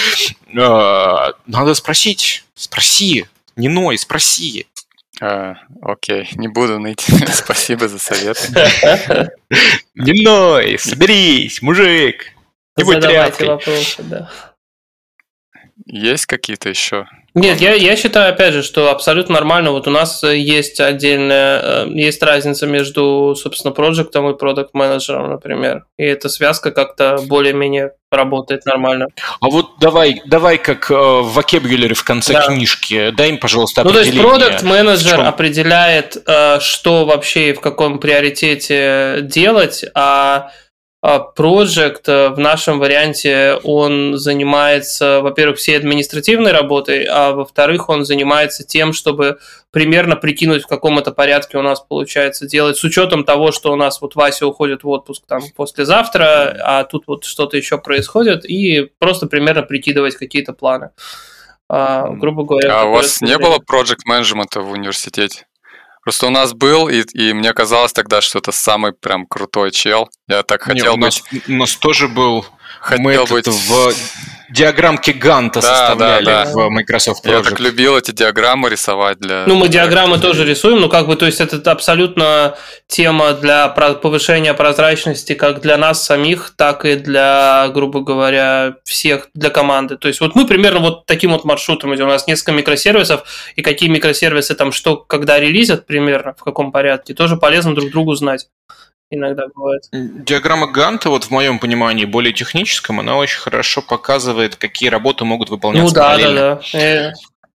А, надо спросить. Спроси. Не ной, спроси.
А, окей, не буду ныть. Спасибо за совет.
Не ной, соберись, мужик.
Не будь Задавайте вопросы, да.
Есть какие-то еще
нет, я, я считаю, опять же, что абсолютно нормально. Вот у нас э, есть отдельная, э, есть разница между, собственно, проектом и продукт менеджером например. И эта связка как-то более-менее работает нормально.
А вот давай, давай как э, в vocabulary в конце да. книжки, дай им, пожалуйста,
Ну, то есть продукт менеджер определяет, что вообще и в каком приоритете делать, а, Project э, в нашем варианте он занимается, во-первых, всей административной работой, а во-вторых, он занимается тем, чтобы примерно прикинуть, в каком это порядке у нас получается делать, с учетом того, что у нас вот Вася уходит в отпуск там послезавтра, а тут вот что-то еще происходит, и просто примерно прикидывать какие-то планы. А, грубо говоря.
А у вас не было project менеджмента в университете? Просто у нас был, и, и мне казалось тогда, что это самый прям крутой чел. Я так хотел
Не, у нас,
быть...
У нас тоже был... Хотел мы быть... в диаграммки Ганта да, составляли да, да. в Microsoft Project.
Я так любил эти диаграммы рисовать для...
Ну, мы диаграммы тоже рисуем, ну, как бы, то есть, это абсолютно тема для повышения прозрачности как для нас самих, так и для, грубо говоря, всех, для команды. То есть, вот мы примерно вот таким вот маршрутом идем. У нас несколько микросервисов, и какие микросервисы там что, когда релизят примерно, в каком порядке, тоже полезно друг другу знать иногда бывает.
Диаграмма Ганта, вот в моем понимании, более техническом, она очень хорошо показывает, какие работы могут выполняться
ну, да, параллельно. Да, да.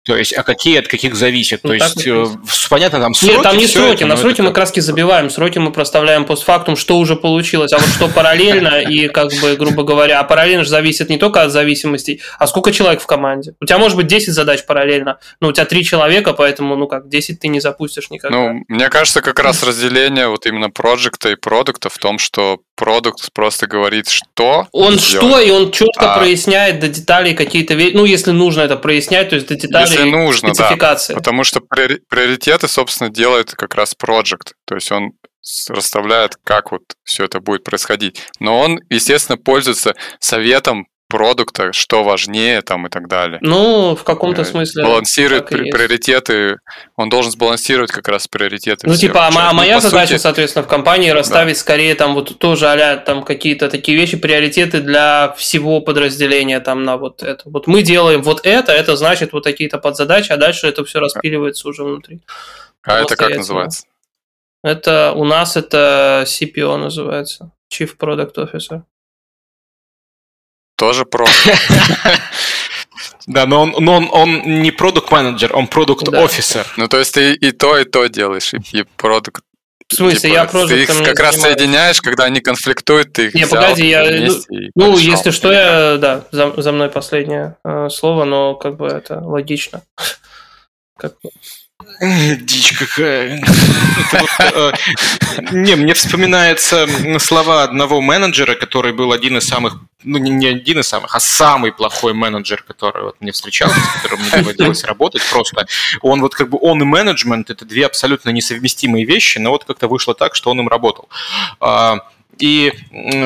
То есть, а какие от каких зависят? Ну, То есть, э, понятно, там
сроки. Нет, там не сроки. Это, на сроки мы краски забиваем, сроки мы проставляем постфактум, что уже получилось, а вот что параллельно и, как бы, грубо говоря, а параллельно же зависит не только от зависимостей, а сколько человек в команде. У тебя может быть 10 задач параллельно, но у тебя 3 человека, поэтому, ну как, 10 ты не запустишь никогда.
Ну, мне кажется, как раз разделение вот именно проекта и продукта в том, что продукт просто говорит, что.
Он что, и он четко а... проясняет до деталей какие-то вещи. Ну, если нужно это прояснять, то есть до деталей если нужно, спецификации.
Да, потому что приоритеты, собственно, делает как раз проект. То есть он расставляет, как вот все это будет происходить. Но он, естественно, пользуется советом продукта, что важнее там и так далее.
Ну, в каком-то э, смысле.
Балансирует при, приоритеты, он должен сбалансировать как раз приоритеты.
Ну, типа, а, а моя ну, задача, сути... соответственно, в компании расставить да. скорее там вот тоже а там какие-то такие вещи, приоритеты для всего подразделения там на вот это. Вот мы делаем вот это, это значит вот такие-то подзадачи, а дальше это все распиливается уже внутри.
А это как называется?
Это у нас это CPO называется, Chief Product Officer.
Тоже про.
Да, но он, но он, он не продукт менеджер, он продукт офисер.
Ну, то есть ты и то, и то делаешь, и, и продукт.
В смысле, типа, я просто.
Ты их как раз соединяешь, когда они конфликтуют, ты их
Не, погоди, я. Ну, ну если что, я. Да, за, за мной последнее э, слово, но как бы это логично.
Как... Дичь какая. Э, не, мне вспоминаются слова одного менеджера, который был один из самых, ну не один из самых, а самый плохой менеджер, который вот мне встречался, с которым мне доводилось работать просто. Он вот как бы он и менеджмент это две абсолютно несовместимые вещи, но вот как-то вышло так, что он им работал. А, и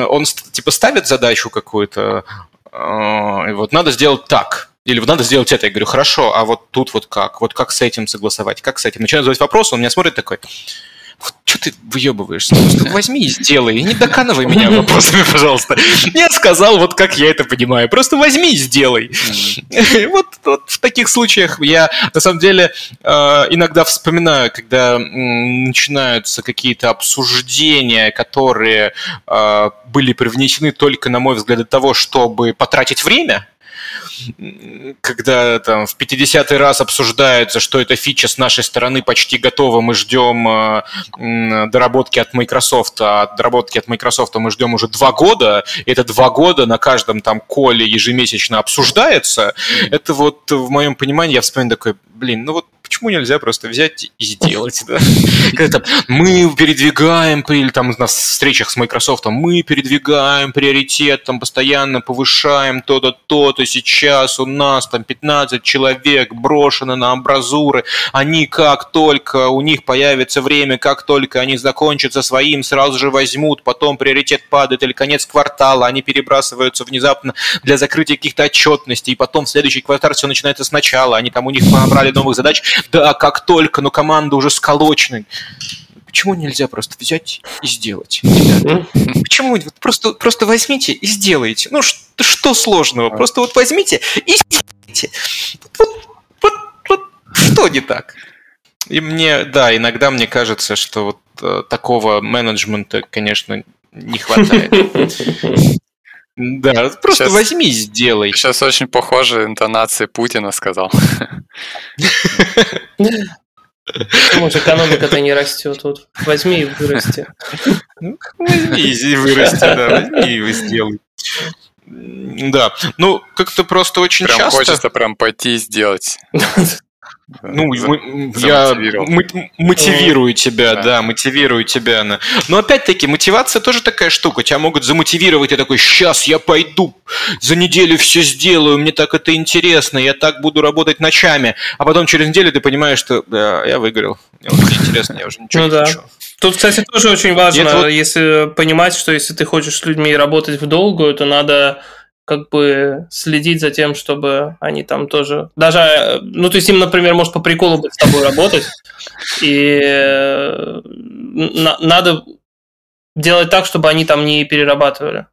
он типа ставит задачу какую-то, а, и вот надо сделать так или вот надо сделать это. Я говорю, хорошо, а вот тут вот как? Вот как с этим согласовать? Как с этим? Начинаю задавать вопрос, он меня смотрит такой, что ты выебываешься? Просто возьми и сделай. И не доканывай меня вопросами, пожалуйста. Я сказал, вот как я это понимаю. Просто возьми и сделай. Вот, вот в таких случаях я, на самом деле, э, иногда вспоминаю, когда начинаются какие-то обсуждения, которые э, были привнесены только, на мой взгляд, для того, чтобы потратить время, когда там в 50-й раз обсуждается, что эта фича с нашей стороны почти готова, мы ждем э, доработки от Microsoft, а доработки от Microsoft мы ждем уже два года, и это два года на каждом там коле ежемесячно обсуждается, это вот в моем понимании, я вспоминаю такой, блин, ну вот почему нельзя просто взять и сделать, да? Когда мы передвигаем, или там на встречах с Microsoft, мы передвигаем приоритет, там постоянно повышаем то-то, то-то, сейчас у нас там 15 человек брошены на амбразуры, они как только у них появится время, как только они закончатся своим, сразу же возьмут, потом приоритет падает, или конец квартала, они перебрасываются внезапно для закрытия каких-то отчетностей, и потом следующий квартал все начинается сначала, они там у них набрали новых задач, да, как только, но команда уже сколочена. Почему нельзя просто взять и сделать? Ребята? Почему? Просто, просто возьмите и сделайте. Ну, что, что сложного? Просто вот возьмите и сделайте. Вот, вот, вот, что не так? И мне, да, иногда мне кажется, что вот э, такого менеджмента, конечно, не хватает. Да, просто сейчас, возьми и сделай.
Сейчас очень похожие интонации Путина сказал.
Может, экономика-то не растет. Вот возьми и вырасти.
Возьми и вырасти, да, возьми и сделай. Да, ну как-то просто очень
прям
часто...
хочется прям пойти и сделать.
ну, я мотивирую тебя, да. да, мотивирую тебя. На... Но опять-таки, мотивация тоже такая штука. Тебя могут замотивировать, я такой, сейчас я пойду, за неделю все сделаю, мне так это интересно, я так буду работать ночами. А потом через неделю ты понимаешь, что да, я выиграл, мне уже интересно, я уже ничего ну, не да. хочу.
Тут, кстати, тоже очень важно, вот... если понимать, что если ты хочешь с людьми работать в долгую, то надо как бы следить за тем, чтобы они там тоже... Даже, ну, то есть им, например, может по приколу быть с тобой работать, и э, надо делать так, чтобы они там не перерабатывали.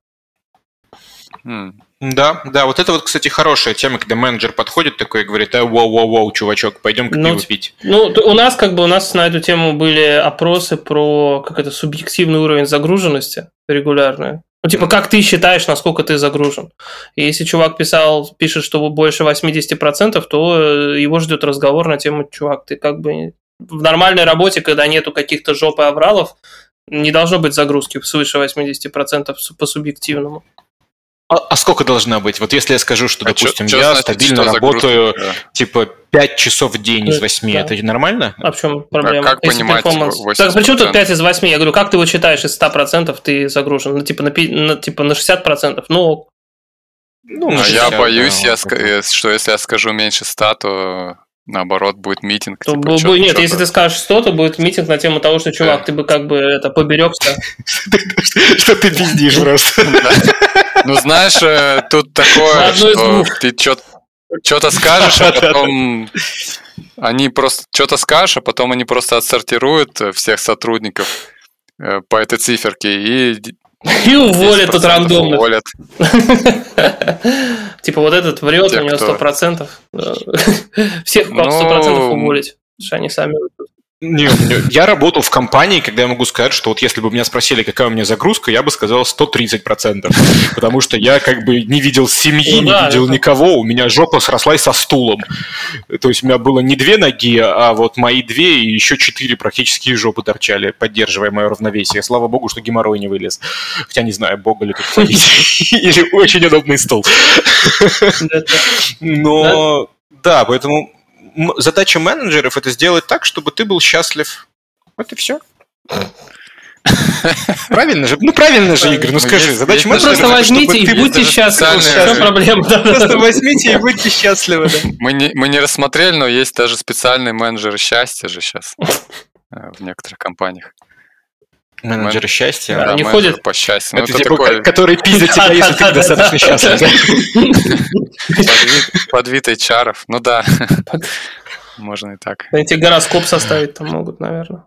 Да, да, вот это вот, кстати, хорошая тема, когда менеджер подходит такой и говорит, а, воу-воу-воу, чувачок, пойдем-ка ну, пиво пить.
Ну, у нас как бы, у нас на эту тему были опросы про, как это, субъективный уровень загруженности регулярные. Ну, типа, как ты считаешь, насколько ты загружен? Если чувак писал, пишет, что больше 80%, то э, его ждет разговор на тему, чувак, ты как бы в нормальной работе, когда нету каких-то жоп и авралов, не должно быть загрузки свыше 80% по субъективному.
А, а сколько должна быть? Вот если я скажу, что, а допустим, чё, я значит, стабильно работаю, да. типа, 5 часов в день из 8, да. это нормально?
А в чем проблема?
А как если понимать перформанс...
Так, почему тут 5 из 8? Я говорю, как ты его считаешь из 100% ты загружен? Ну, типа, на, на, типа, на 60%? Ну,
ну, а я боюсь, да, я, вот что если я скажу меньше 100, то наоборот будет митинг.
То типа, чё, нет, чё если ты скажешь 100, то будет митинг на тему того, что, чувак, ты бы как бы это поберегся.
Что ты пиздишь просто.
Ну, знаешь, э, тут такое, что ты что-то скажешь, а потом они просто что-то скажешь, а потом они просто отсортируют всех сотрудников э, по этой циферке и
и уволят тут рандомно. Уволят. Типа вот этот врет, у него сто процентов. Всех сто процентов уволить. Что они сами
не, я работал в компании, когда я могу сказать, что вот если бы меня спросили, какая у меня загрузка, я бы сказал 130%. Потому что я как бы не видел семьи, ну, не видел никого, у меня жопа срослась со стулом. То есть у меня было не две ноги, а вот мои две и еще четыре практически жопы торчали, поддерживая мое равновесие. Слава богу, что геморрой не вылез. Хотя не знаю, бога ли тут Или очень удобный стол. Но... Да, поэтому задача менеджеров это сделать так, чтобы ты был счастлив. Вот и все. Правильно же? Ну, правильно же, Игорь, ну скажи. Задача
менеджеров Просто возьмите и будьте счастливы. Что проблема?
Просто возьмите и будьте счастливы.
Мы не, мы не рассмотрели, но есть даже специальные менеджеры счастья же сейчас э, в некоторых компаниях.
Менеджеры счастья.
Да, они ходят
по счастью.
Ну, это, это типа, такой... который пиздит тебя, если ты достаточно счастлив.
Под вид HR. Ну да. Можно и так.
Эти гороскоп составить там могут, наверное.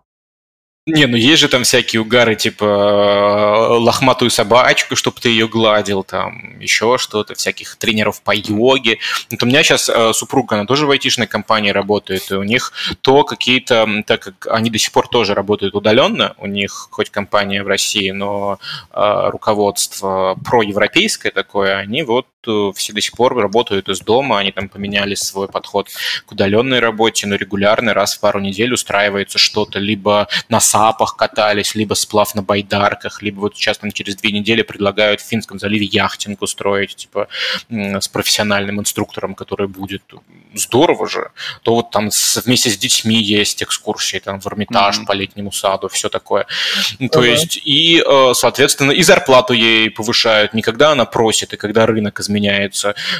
Не, ну есть же там всякие угары, типа э, лохматую собачку, чтобы ты ее гладил, там еще что-то, всяких тренеров по йоге. Вот у меня сейчас э, супруга, она тоже в айтишной компании работает, и у них то какие-то, так как они до сих пор тоже работают удаленно, у них хоть компания в России, но э, руководство проевропейское такое, они вот все до сих пор работают из дома, они там поменяли свой подход к удаленной работе, но регулярно раз в пару недель устраивается что-то либо на сапах катались, либо сплав на байдарках, либо вот сейчас там через две недели предлагают в Финском заливе яхтинг устроить, типа с профессиональным инструктором, который будет. Здорово же. То вот там с, вместе с детьми есть экскурсии там в Эрмитаж mm-hmm. по летнему саду, все такое. Uh-huh. То есть и, э, соответственно, и зарплату ей повышают не когда она просит, и когда рынок изменяется.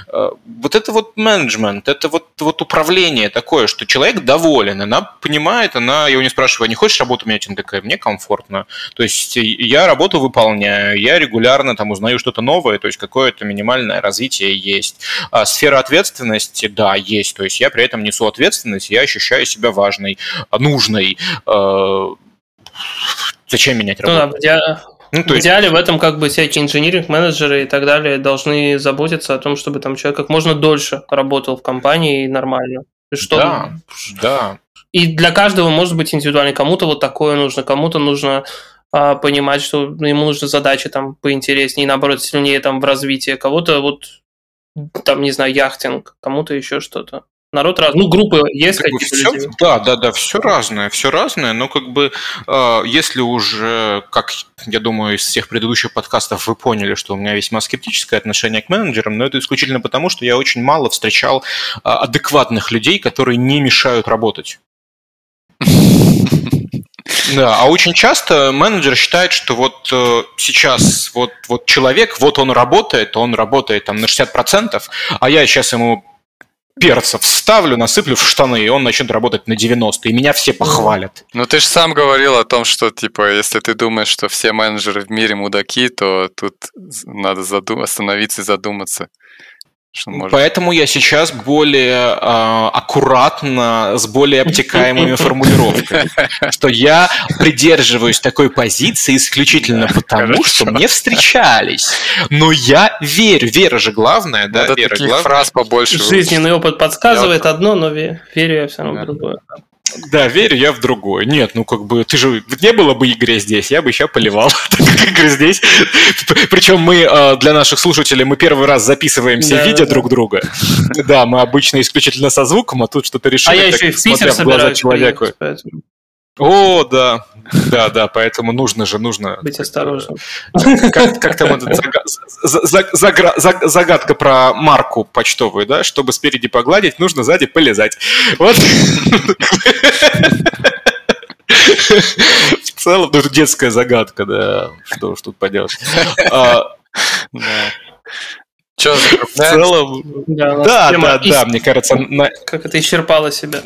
Э, вот это вот менеджмент, это вот, вот управление такое, что человек доволен, она понимает, она, я его не спрашиваю, «А не хочешь работать у меня очень такая, мне комфортно. То есть я работу выполняю, я регулярно там узнаю что-то новое, то есть какое-то минимальное развитие есть. А сфера ответственности, да, есть. То есть я при этом несу ответственность, я ощущаю себя важной, нужной. Э, зачем менять работу?
Ну, да, ну, то есть... В идеале в этом как бы всякие инжиниринг-менеджеры и так далее должны заботиться о том, чтобы там человек как можно дольше работал в компании нормально.
Что... Да, да.
И для каждого может быть индивидуально. Кому-то вот такое нужно, кому-то нужно а, понимать, что ему нужны задачи там поинтереснее, наоборот, сильнее там в развитии. Кого-то вот там, не знаю, яхтинг, кому-то еще что-то. Народ раз, ну группы есть как какие-то
все, люди. Да, да, да, все разное, все разное, но как бы э, если уже, как я думаю, из всех предыдущих подкастов вы поняли, что у меня весьма скептическое отношение к менеджерам, но это исключительно потому, что я очень мало встречал э, адекватных людей, которые не мешают работать. Да, а очень часто менеджер считает, что вот э, сейчас вот, вот человек, вот он работает, он работает там на 60%, а я сейчас ему перцев ставлю, насыплю в штаны, и он начнет работать на 90, и меня все похвалят.
Ну ты же сам говорил о том, что типа, если ты думаешь, что все менеджеры в мире мудаки, то тут надо задум- остановиться и задуматься.
Может... Поэтому я сейчас более э, аккуратно, с более обтекаемыми формулировками, что я придерживаюсь такой позиции исключительно потому, что мне встречались. Но я верю, вера же главное, да, вера
главное. фраз побольше.
Жизненный опыт подсказывает одно, но верю я все равно другое.
Да, верю я в другое. Нет, ну как бы, ты же, не было бы Игоря здесь, я бы еще поливал, как Игорь здесь. Причем мы а, для наших слушателей, мы первый раз записываемся, да, видя да. друг друга. Да, мы обычно исключительно со звуком, а тут что-то решили,
а я еще и в Питер глаза человеку.
О, да, да, да, поэтому нужно же, нужно...
Быть осторожным.
Как, как там эта загадка про марку почтовую, да? Чтобы спереди погладить, нужно сзади полезать. Вот. В целом, ну, это детская загадка, да. Что уж тут поделать. А,
Че,
в целом... Да, да, да, мне кажется...
Как это исчерпало себя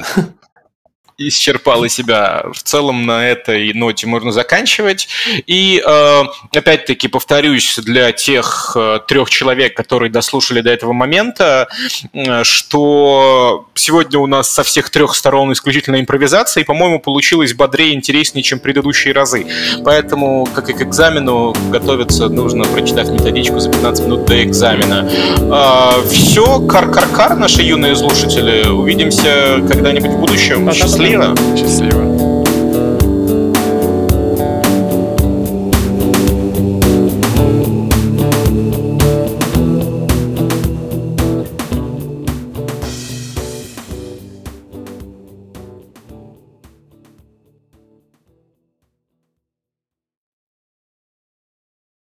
исчерпала себя. В целом на этой ноте можно заканчивать. И э, опять-таки повторюсь для тех э, трех человек, которые дослушали до этого момента, э, что сегодня у нас со всех трех сторон исключительно импровизация, и, по-моему, получилось бодрее и интереснее, чем предыдущие разы. Поэтому, как и к экзамену, готовиться нужно, прочитав методичку за 15 минут до экзамена. Все, кар-кар-кар, наши юные слушатели. Увидимся когда-нибудь в будущем. Счастливо!
Счастливо. Счастливо.